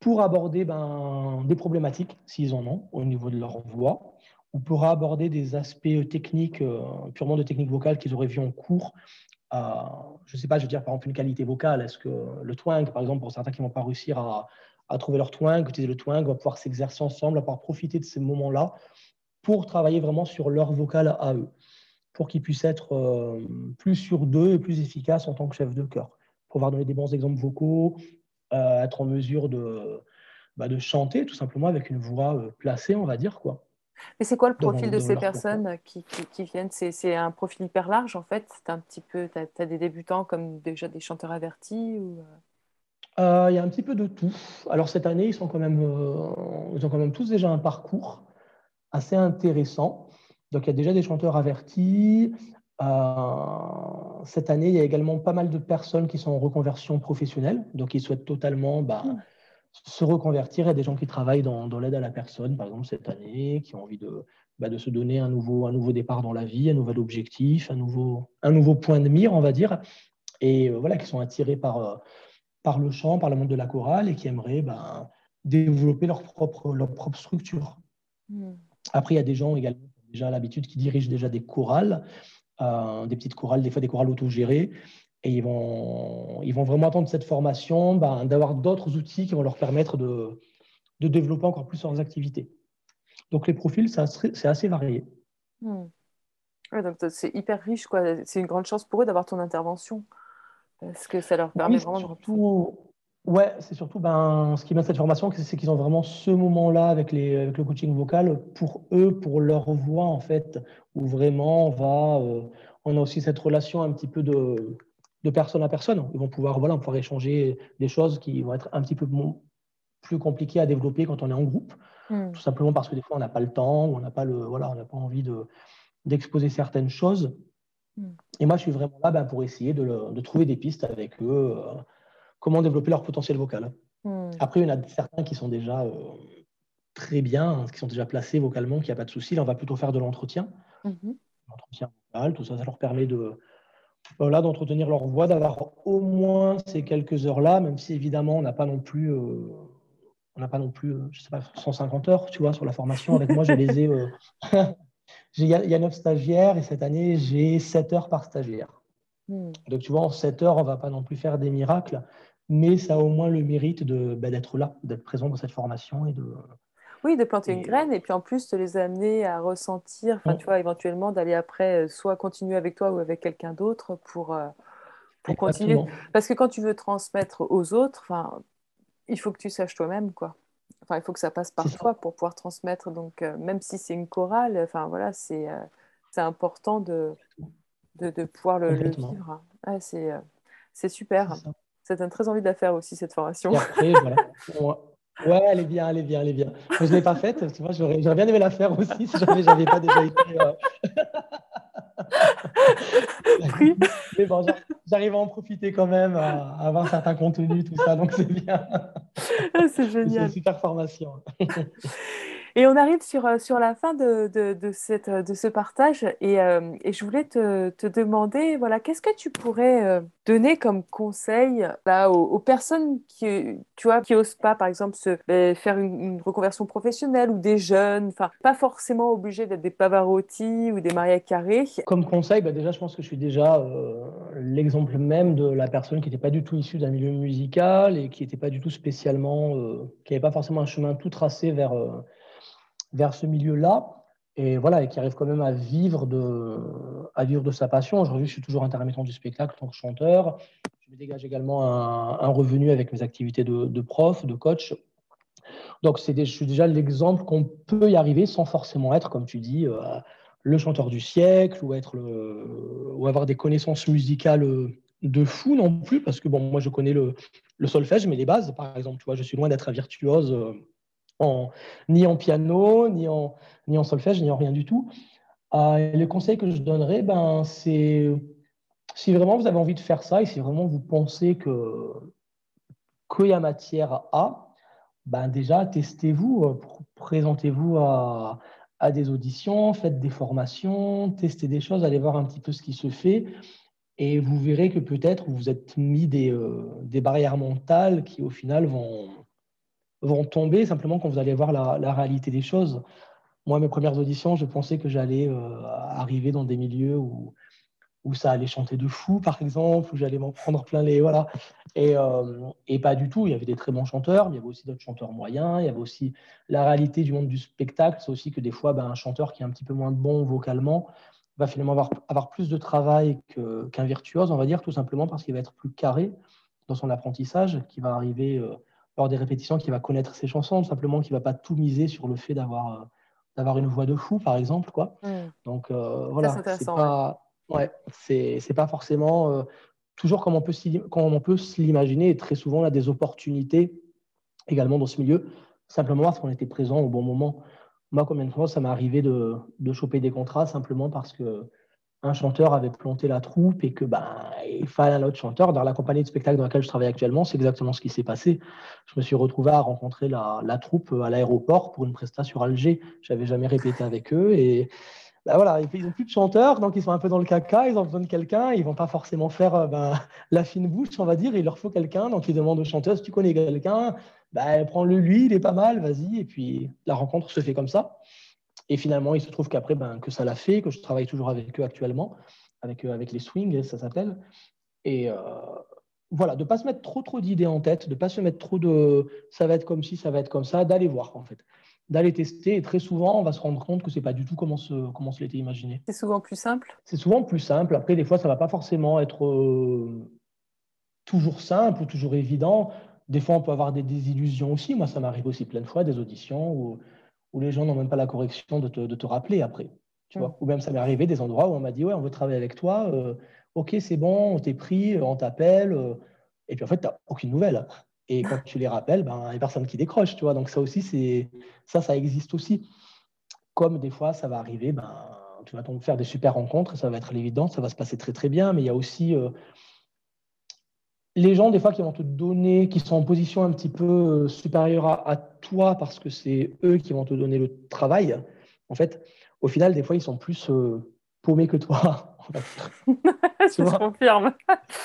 pour aborder ben, des problématiques, s'ils en ont, au niveau de leur voix. On pourra aborder des aspects techniques, euh, purement de technique vocale qu'ils auraient vu en cours. je ne sais pas, je veux dire, par exemple, une qualité vocale. Est-ce que le twang, par exemple, pour certains qui ne vont pas réussir à, trouver leur twang, utiliser le twang, va pouvoir s'exercer ensemble, va pouvoir profiter de ces moments-là pour travailler vraiment sur leur vocal à eux, pour qu'ils puissent être euh, plus sur d'eux et plus efficaces en tant que chef de chœur. Pour pouvoir donner des bons exemples vocaux, euh, être en mesure de, bah, de chanter tout simplement avec une voix euh, placée, on va dire. quoi. Mais c'est quoi le profil de ces personnes qui, qui, viennent? C'est un profil hyper large en fait C'est un petit peu, tu as, des débutants comme déjà des chanteurs avertis ou... Euh, il y a un petit peu de tout. Alors cette année, ils, sont quand même, ils ont quand même tous déjà un parcours assez intéressant. Donc il y a déjà des chanteurs avertis, euh, cette année, il y a également pas mal de personnes qui sont en reconversion professionnelle, donc ils souhaitent totalement bah, hmm. se reconvertir. Il y a des gens qui travaillent dans, l'aide à la personne, par exemple, cette année, qui ont envie de, bah, de se donner un nouveau, un nouveau départ dans la vie, un nouvel objectif, un nouveau, un nouveau point de mire, on va dire, et euh, voilà, qui sont attirés par, euh, par le chant, par le monde de la chorale, et qui aimeraient bah, développer leur propre, leur propre structure. Hmm. Après, il y a des gens également déjà l'habitude qui dirigent déjà des chorales. Euh, des petites chorales, des fois des chorales autogérées. Et ils vont, ils vont vraiment attendre cette formation ben, d'avoir d'autres outils qui vont leur permettre de, de, développer encore plus leurs activités. Donc les profils, c'est assez varié. Hmm. donc c'est hyper riche, quoi. C'est une grande chance pour eux d'avoir ton intervention. Parce que ça leur permet vraiment surtout, Ouais, c'est surtout ben, ce qui met cette formation, c'est qu'ils ont vraiment ce moment-là avec, avec le coaching vocal pour eux, pour leur voix, en fait, où vraiment on va. Euh, on a aussi cette relation un petit peu de, de personne à personne. Ils vont pouvoir, voilà, pouvoir échanger des choses qui vont être un petit peu plus compliquées à développer quand on est en groupe, hmm. tout simplement parce que des fois on n'a pas le temps, on n'a pas, le, voilà, on n'a pas envie de, d'exposer certaines choses. Hmm. Et moi, je suis vraiment là ben, pour essayer de, de, trouver des pistes avec eux. Euh, comment développer leur potentiel vocal. Hmm. Après, il y en a certains qui sont déjà euh, très bien, hein, qui sont déjà placés vocalement, qui n'y a pas de souci. Là, on va plutôt faire de l'entretien. Mhm. L'entretien vocal, tout ça, ça leur permet de voilà, d'entretenir leur voix, d'avoir au moins ces quelques heures-là, même si évidemment on n'a pas non plus, euh, on n'a pas non plus, euh, je sais pas, 150 heures, tu vois, sur la formation. Avec moi, je les ai. Il y, a 9 stagiaires et cette année, j'ai 7 heures par stagiaire. Hmm. Donc, tu vois, en 7 heures, on ne va pas non plus faire des miracles mais ça a au moins le mérite bah, d'être là, d'être présent dans cette formation et de. Oui, de planter une graine et puis en plus de les amener à ressentir, enfin, tu vois, éventuellement d'aller après euh, soit continuer avec toi ou avec quelqu'un d'autre pour, euh, pour continuer. Parce que quand tu veux transmettre aux autres, enfin, il faut que tu saches toi-même, quoi. Enfin, il faut que ça passe par toi pour pouvoir transmettre. Donc, euh, même si c'est une chorale, enfin, voilà, c'est c'est important de, de, de pouvoir le, vivre. c'est super. Ça donne très envie de la faire aussi, cette formation. après, voilà. Ouais, elle est bien, elle est bien, elle est bien. je ne l'ai pas faite, tu vois, j'aurais bien aimé la faire aussi si jamais j'avais pas déjà été. Euh. Mais bon, j'arrive à en profiter quand même, à avoir certains contenus, tout ça, donc c'est bien. Ah, c'est génial. C'est une super formation. Et on arrive sur, euh, sur la fin de, de, cette, euh, de ce partage et, euh, et je voulais te, te, demander, voilà, qu'est-ce que tu pourrais donner comme conseil là, aux, personnes qui, tu vois, qui osent pas, par exemple, se, faire une, reconversion professionnelle ou des jeunes, enfin, pas forcément obligés d'être des Pavarotti ou des Maria Carré? Comme conseil, bah déjà, je pense que je suis déjà l'exemple même de la personne qui n'était pas du tout issue d'un milieu musical et qui n'était pas du tout spécialement, qui n'avait pas forcément un chemin tout tracé vers vers ce milieu-là et voilà, et qui arrive quand même à vivre de, à vivre de sa passion. Aujourd'hui, je suis toujours intermittent du spectacle en tant que chanteur. Je me dégage également un, revenu avec mes activités de, prof, de coach. Donc, c'est je suis déjà l'exemple qu'on peut y arriver sans forcément être, comme tu dis, euh, le chanteur du siècle ou, être ou avoir des connaissances musicales de fou non plus, parce que bon, moi, je connais le, le solfège, mais les bases, par exemple, tu vois, je suis loin d'être un virtuose. Euh, ni en piano, ni en, solfège, ni en rien du tout. Euh, le conseil que je donnerais, ben, c'est si vraiment vous avez envie de faire ça et si vraiment vous pensez que qu'il y a matière à, ben déjà testez-vous, euh, présentez-vous à, des auditions, faites des formations, testez des choses, allez voir un petit peu ce qui se fait. Et vous verrez que peut-être vous êtes mis des, des, barrières mentales qui, au final, vont, vont tomber simplement quand vous allez voir la, réalité des choses. Moi, mes premières auditions, je pensais que j'allais arriver dans des milieux où, où ça allait chanter de fou, par exemple, où j'allais m'en prendre plein les. Voilà. Et, euh, et, pas du tout. Il y avait des très bons chanteurs, mais il y avait aussi d'autres chanteurs moyens. Il y avait aussi la réalité du monde du spectacle. C'est aussi que des fois, ben, un chanteur qui est un petit peu moins bon vocalement va finalement avoir, avoir plus de travail qu'un virtuose, on va dire, tout simplement parce qu'il va être plus carré dans son apprentissage, qui va arriver euh, lors des répétitions, qui va connaître ses chansons, tout simplement, qui ne va pas tout miser sur le fait d'avoir. Euh, d'avoir une voix de fou, par exemple. Quoi. Mmh. Donc, voilà, c'est pas, Ouais, c'est pas forcément euh, toujours comme on peut, comme on peut se l'imaginer. Et très souvent, on a des opportunités également dans ce milieu, simplement parce qu'on était présent au bon moment. Moi, combien de fois ça m'est arrivé de, de, choper des contrats simplement parce que un chanteur avait planté la troupe et que ben, il fallait un autre chanteur. Dans la compagnie de spectacle dans laquelle je travaille actuellement, c'est exactement ce qui s'est passé. Je me suis retrouvé à rencontrer la, troupe à l'aéroport pour une prestation sur Alger. J'avais jamais répété avec eux et bah voilà, ils n'ont plus de chanteurs, donc ils sont un peu dans le caca, ils ont besoin de quelqu'un, ils vont pas forcément faire euh, ben, la fine bouche, on va dire, il leur faut quelqu'un, donc ils demandent au chanteur, si tu connais quelqu'un, bah, prends-le lui, il est pas mal, vas-y, et puis la rencontre se fait comme ça. Et finalement, il se trouve qu'après, ben, que ça l'a fait, que je travaille toujours avec eux actuellement, avec, euh, avec les swings, ça s'appelle. Et euh, voilà, de ne pas se mettre trop trop d'idées en tête, de ne pas se mettre trop de ça va être comme ci, ça va être comme ça, d'aller voir en fait d'aller tester. Et très souvent, on va se rendre compte que ce n'est pas du tout comment se, comment l'était imaginé. C'est souvent plus simple? C'est souvent plus simple. Après, des fois, ça ne va pas forcément être euh, toujours simple ou toujours évident. Des fois, on peut avoir des désillusions aussi. Moi, ça m'arrive aussi plein de fois, des auditions où, où les gens n'ont même pas la correction de te, de te rappeler après. Tu vois Ou même, ça m'est arrivé des endroits où on m'a dit Ouais, on veut travailler avec toi. Euh, ok, c'est bon, on t'est pris, on t'appelle. Euh, et puis, en fait, tu n'as aucune nouvelle. Et quand tu les rappelles, ben, il n'y a personne qui décroche, tu vois. Donc ça aussi, c'est ça, ça existe aussi. Comme des fois, ça va arriver, ben, tu vas faire des super rencontres, ça va être l'évident, ça va se passer très très bien, mais il y a aussi euh, les gens, des fois, qui vont te donner, qui sont en position un petit peu euh, supérieure à, toi parce que c'est eux qui vont te donner le travail. En fait, au final, des fois, ils sont plus euh, paumés que toi. ça se confirme.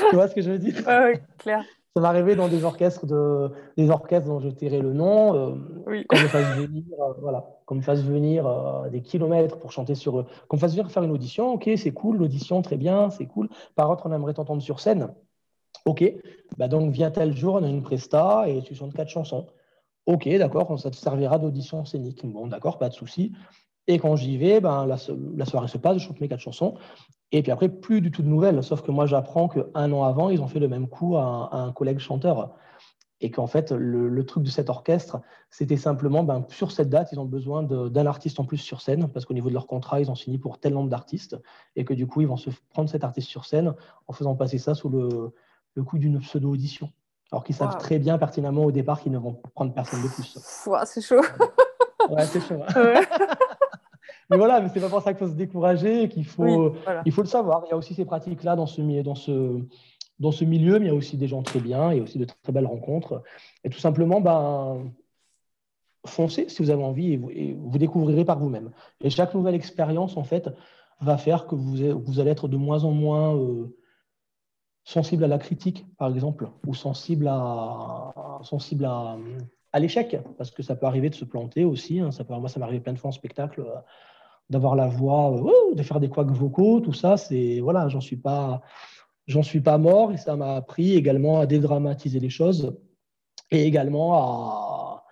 tu vois ce que je veux dire? Oui, clair. Ça m'est arrivé dans des orchestres, de, des orchestres dont je tairai le nom, euh, qu'on me fasse venir, euh, voilà, qu'on me fasse venir euh, des kilomètres pour chanter sur eux, qu'on me fasse venir faire une audition, ok, c'est cool, l'audition, très bien, c'est cool. Par contre, on aimerait t'entendre sur scène. Ok, bah donc viens tel jour, on a une presta et tu chantes quatre chansons. Ok, d'accord, ça te servira d'audition scénique. Bon, d'accord, pas de souci. Et quand j'y vais, ben, la, la, soirée se passe, je chante mes quatre chansons. Et puis après, plus du tout de nouvelles. Sauf que moi, j'apprends qu'un an avant, ils ont fait le même coup à, un collègue chanteur. Et qu'en fait, le, truc de cet orchestre, c'était simplement, ben, sur cette date, ils ont besoin d'un artiste en plus sur scène, parce qu'au niveau de leur contrat, ils ont signé pour tel nombre d'artistes, et que du coup, ils vont se prendre cet artiste sur scène en faisant passer ça sous le, le coup d'une pseudo-audition. Alors qu'ils savent très bien pertinemment au départ qu'ils ne vont prendre personne de plus. c'est chaud. ouais, c'est chaud. Hein. mais voilà, mais c'est pas pour ça qu'il faut se décourager, qu'il faut, il faut le savoir. Il y a aussi ces pratiques-là dans ce, dans, ce, dans ce milieu, mais il y a aussi des gens très bien, il y a aussi de très belles rencontres. Et tout simplement, ben, foncez si vous avez envie et vous, vous découvrirez par vous-même. Et chaque nouvelle expérience, en fait, va faire que vous, vous allez être de moins en moins euh, sensible à la critique, par exemple, ou sensible à, sensible à, l'échec, parce que ça peut arriver de se planter aussi. Hein. ça moi, ça m'est arrivé plein de fois en spectacle. Euh, d'avoir la voix, euh, de faire des couacs vocaux, tout ça, c'est voilà, j'en suis pas, j'en suis pas mort et ça m'a appris également à dédramatiser les choses et également à,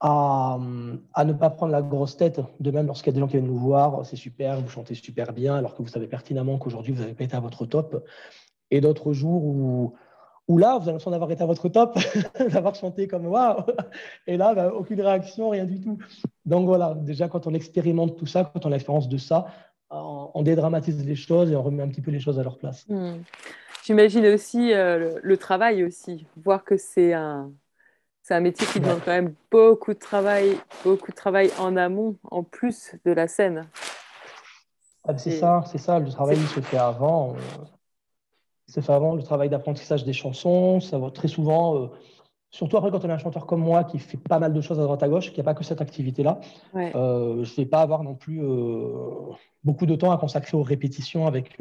à, ne pas prendre la grosse tête. De même, lorsqu'il y a des gens qui viennent nous voir, c'est super, vous chantez super bien, alors que vous savez pertinemment qu'aujourd'hui vous avez pas été à votre top. Et d'autres jours où là, vous avez l'impression d'avoir été à votre top, d'avoir chanté comme waouh, et là, bah, aucune réaction, rien du tout. Donc voilà, déjà quand on expérimente tout ça, quand on a l'expérience de ça, on, dédramatise les choses et on remet un petit peu les choses à leur place. Hmm. J'imagine aussi euh, le, travail aussi, voir que c'est un, c'est un métier qui demande quand même beaucoup de travail, beaucoup de travail en amont, en plus de la scène. Ah, c'est ça, c'est ça. Le travail il se fait avant. C'est fait avant le travail d'apprentissage des chansons. Ça va très souvent, euh, surtout après quand on est un chanteur comme moi qui fait pas mal de choses à droite à gauche, qui n'y a pas que cette activité-là. Euh, je ne vais pas avoir non plus euh, beaucoup de temps à consacrer aux répétitions avec,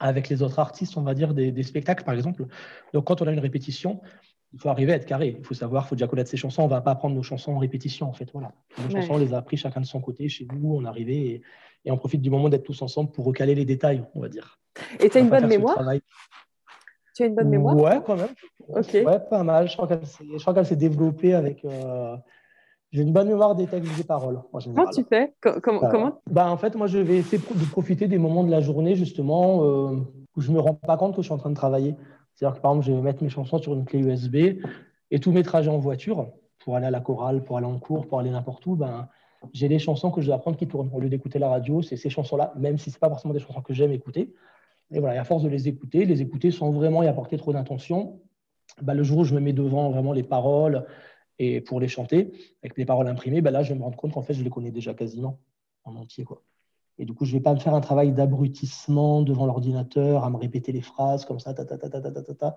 avec les autres artistes, on va dire, des, spectacles, par exemple. Donc, quand on a une répétition, il faut arriver à être carré. Il faut savoir, il faut déjà connaître ses chansons. On ne va pas apprendre nos chansons en répétition, en fait. Voilà. Nos chansons, on les a appris chacun de son côté chez nous. On est arrivé et, on profite du moment d'être tous ensemble pour recaler les détails, on va dire. Et tu as une bonne mémoire Tu as une bonne mémoire Ouais, quand même. Ok. Ouais, pas mal. Je crois qu'elle s'est développée avec. Euh, j'ai une bonne mémoire des textes et des paroles. Comment tu fais comment, bah, En fait, moi, je vais essayer de profiter des moments de la journée, justement, euh, où je ne me rends pas compte que je suis en train de travailler. C'est-à-dire que, par exemple, je vais mettre mes chansons sur une clé USB et tous mes trajets en voiture, pour aller à la chorale, pour aller en cours, pour aller n'importe où, ben, j'ai des chansons que je dois apprendre qui tournent. Au lieu d'écouter la radio, c'est ces chansons-là, même si ce pas forcément des chansons que j'aime écouter. Et voilà, à force de les écouter, les écouter sans vraiment y apporter trop d'intention, ben, le jour où je me mets devant vraiment les paroles, et pour les chanter, avec les paroles imprimées, ben là, je vais me rendre compte qu'en fait, je les connais déjà quasiment en entier. Quoi. Et du coup, je ne vais pas me faire un travail d'abrutissement devant l'ordinateur, à me répéter les phrases comme ça, ta, ta, ta, ta, ta, ta,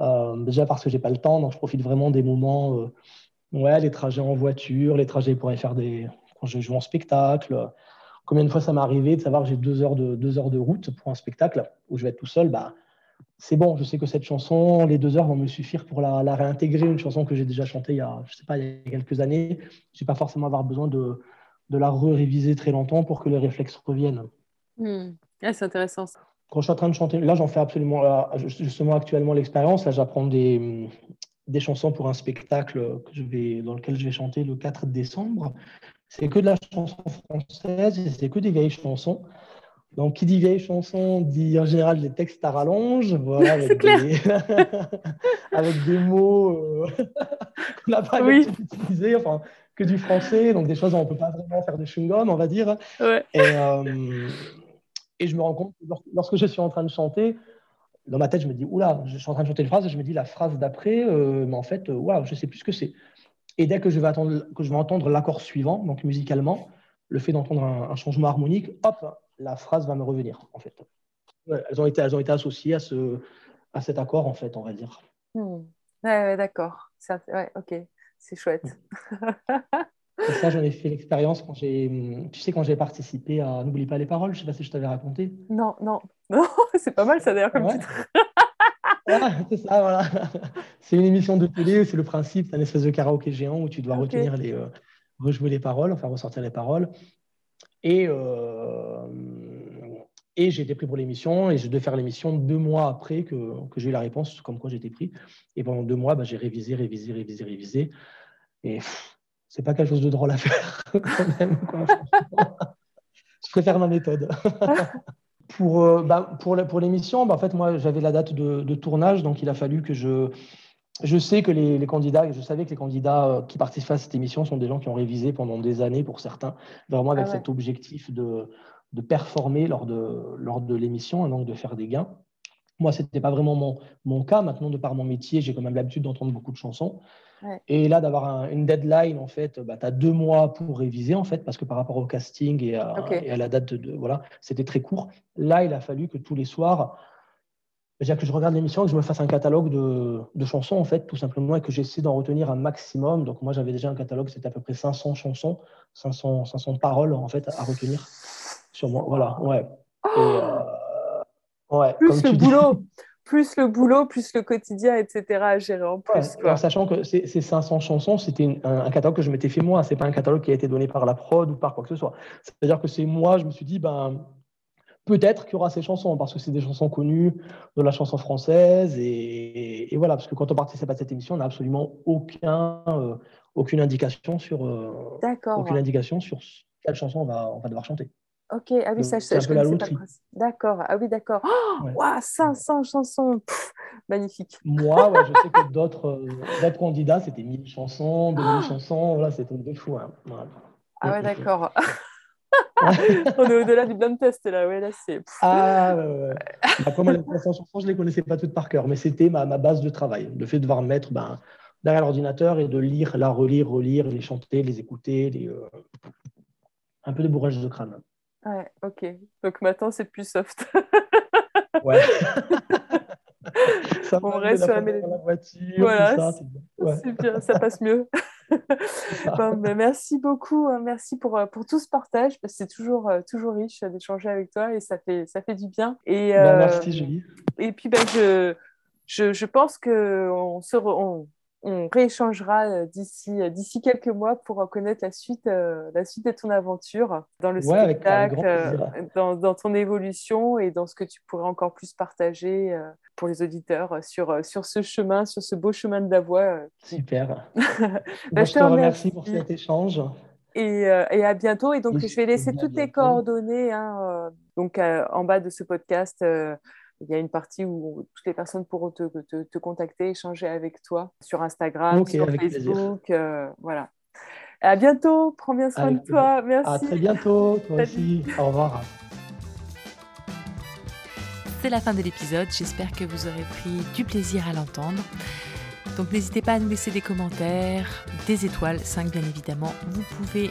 euh, déjà parce que je n'ai pas le temps, donc je profite vraiment des moments, euh, ouais, les trajets en voiture, les trajets pour aller faire des. quand je joue en spectacle. Combien de fois ça m'est arrivé de savoir que j'ai deux heures de, deux heures de route pour un spectacle où je vais être tout seul? Bah, c'est bon, je sais que cette chanson, les deux heures vont me suffire pour la, réintégrer, une chanson que j'ai déjà chantée il y a, je sais pas, il y a quelques années. Je ne vais pas forcément avoir besoin de, de la réviser très longtemps pour que les réflexes reviennent. Hmm. c'est intéressant ça. Quand je suis en train de chanter, là j'en fais absolument, euh, justement actuellement l'expérience, là j'apprends des, des chansons pour un spectacle que je vais, dans lequel je vais chanter le 4 décembre. C'est que de la chanson française, c'est que des vieilles chansons. Donc, qui dit vieille chanson dit en général des textes à rallonge, voilà, avec, des... avec des mots euh, qu'on n'a pas oui. utilisés, enfin, que du français, donc des choses où on ne peut pas vraiment faire de chewing-gum, on va dire. Ouais. Et, euh, et, je me rends compte, lorsque je suis en train de chanter, dans ma tête, je me dis, oula, je suis en train de chanter une phrase, je me dis la phrase d'après, euh, mais en fait, waouh, je ne sais plus ce que c'est. Et dès que je vais, attendre, que je vais entendre l'accord suivant, donc musicalement, le fait d'entendre un, un, changement harmonique, hop, la phrase va me revenir, en fait. elles, ont été, elles ont été associées à, ce, à cet accord, en fait, on va dire. Hmm. Ouais, d'accord. Ouais, ok, c'est chouette. Et ça, j'en ai fait l'expérience quand j'ai, tu sais, quand j'ai participé à N'oublie pas les paroles. Je sais pas si je t'avais raconté. Non, non, non. c'est pas mal ça d'ailleurs comme titre. c'est ça, voilà. C'est une émission de télé. C'est le principe, c'est un espèce de karaoké géant où tu dois retenir les, euh, rejouer les paroles, enfin ressortir les paroles. Et, euh, et j'ai été pris pour l'émission et j'ai dû faire l'émission deux mois après que, que j'ai eu la réponse comme quoi j'étais pris. Et pendant deux mois, bah, j'ai révisé, révisé, révisé, révisé. Et c'est pas quelque chose de drôle à faire quand même. je préfère ma méthode. Pour, euh, bah, pour, pour l'émission, bah, en fait, moi, j'avais la date de, de, tournage, donc il a fallu que je, je sais que les, candidats, je savais que les candidats euh, qui participent à cette émission sont des gens qui ont révisé pendant des années pour certains, vraiment avec ah cet objectif de, de, performer lors de, lors de l'émission et donc de faire des gains. Moi, ce n'était pas vraiment mon, mon, cas. Maintenant, de par mon métier, j'ai quand même l'habitude d'entendre beaucoup de chansons. Et là, d'avoir une deadline, en fait, bah, tu as deux mois pour réviser, en fait, parce que par rapport au casting et à, et à la date de. Voilà, c'était très court. Là, il a fallu que tous les soirs, c'est-à-dire que je regarde l'émission, que je me fasse un catalogue de, de, chansons, en fait, tout simplement, et que j'essaie d'en retenir un maximum. Donc, moi, j'avais déjà un catalogue, c'était à peu près 500 chansons, 500, 500 paroles, en fait, à retenir sur moi. Voilà, ouais. Et, euh, ouais plus le boulot, plus le boulot, plus le quotidien, etc. à gérer en plus. sachant que ces, 500 chansons, c'était un, un, catalogue que je m'étais fait moi, c'est pas un catalogue qui a été donné par la prod ou par quoi que ce soit. C'est-à-dire que c'est moi, je me suis dit, ben peut-être qu'il y aura ces chansons, parce que c'est des chansons connues de la chanson française. Et, voilà, parce que quand on participe à cette émission, on n'a absolument aucun, euh, aucune indication sur euh, aucune indication sur quelle chanson on va, on va devoir chanter. Ok, ah oui, ça, je, je connaissais pas D'accord, ah oui, d'accord. Oh, 500 chansons, magnifique. Moi, je sais que d'autres euh, candidats, c'était 1000 chansons, 2000 chansons, voilà, c'était de fou. Hein. Ah ouais, d'accord. On est au-delà du blind test là, ouais, là c'est. Ah ouais, ouais. les chansons, je les connaissais pas toutes par cœur, mais c'était ma, ma, base de travail. Le fait de devoir mettre ben, derrière l'ordinateur et de lire, la relire, relire, les chanter, les écouter, les, euh, un peu de bourrage de crâne. Ouais, ok. Donc maintenant c'est plus soft. ouais. ça On reste sur la, la voiture. Voilà, c'est bien. ça passe mieux. Ben, merci beaucoup, hein. merci pour, euh, pour tout ce partage. C'est toujours, euh, toujours riche d'échanger avec toi et ça fait, ça fait du bien. Et, ben, merci Julie. Et puis ben, je, je, je pense qu'on se on, on rééchangera euh, d'ici euh, d'ici quelques mois pour connaître la suite euh, la suite de ton aventure dans le spectacle, dans, dans, ton évolution et dans ce que tu pourrais encore plus partager pour les auditeurs sur sur ce chemin, sur ce beau chemin de la voix. Super. Bah, je te remercie pour cet échange. Et, et, à bientôt. Et donc, je vais laisser toutes les coordonnées hein, donc, en bas de ce podcast il y a une partie où toutes les personnes pourront te, te, contacter, échanger avec toi sur Instagram, sur Facebook. Euh, voilà. À bientôt. Prends bien soin de toi. Merci. À très bientôt. Toi aussi. Au revoir. C'est la fin de l'épisode. J'espère que vous aurez pris du plaisir à l'entendre. Donc n'hésitez pas à nous laisser des commentaires, des étoiles, 5 bien évidemment. Vous pouvez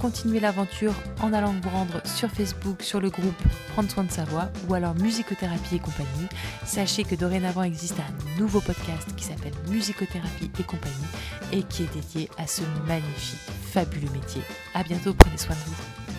continuer l'aventure en allant vous rendre sur Facebook, sur le groupe Prendre soin de sa voix ou alors Musicothérapie et compagnie. Sachez que dorénavant existe un nouveau podcast qui s'appelle Musicothérapie et compagnie et qui est dédié à ce magnifique, fabuleux métier. À bientôt, prenez soin de vous.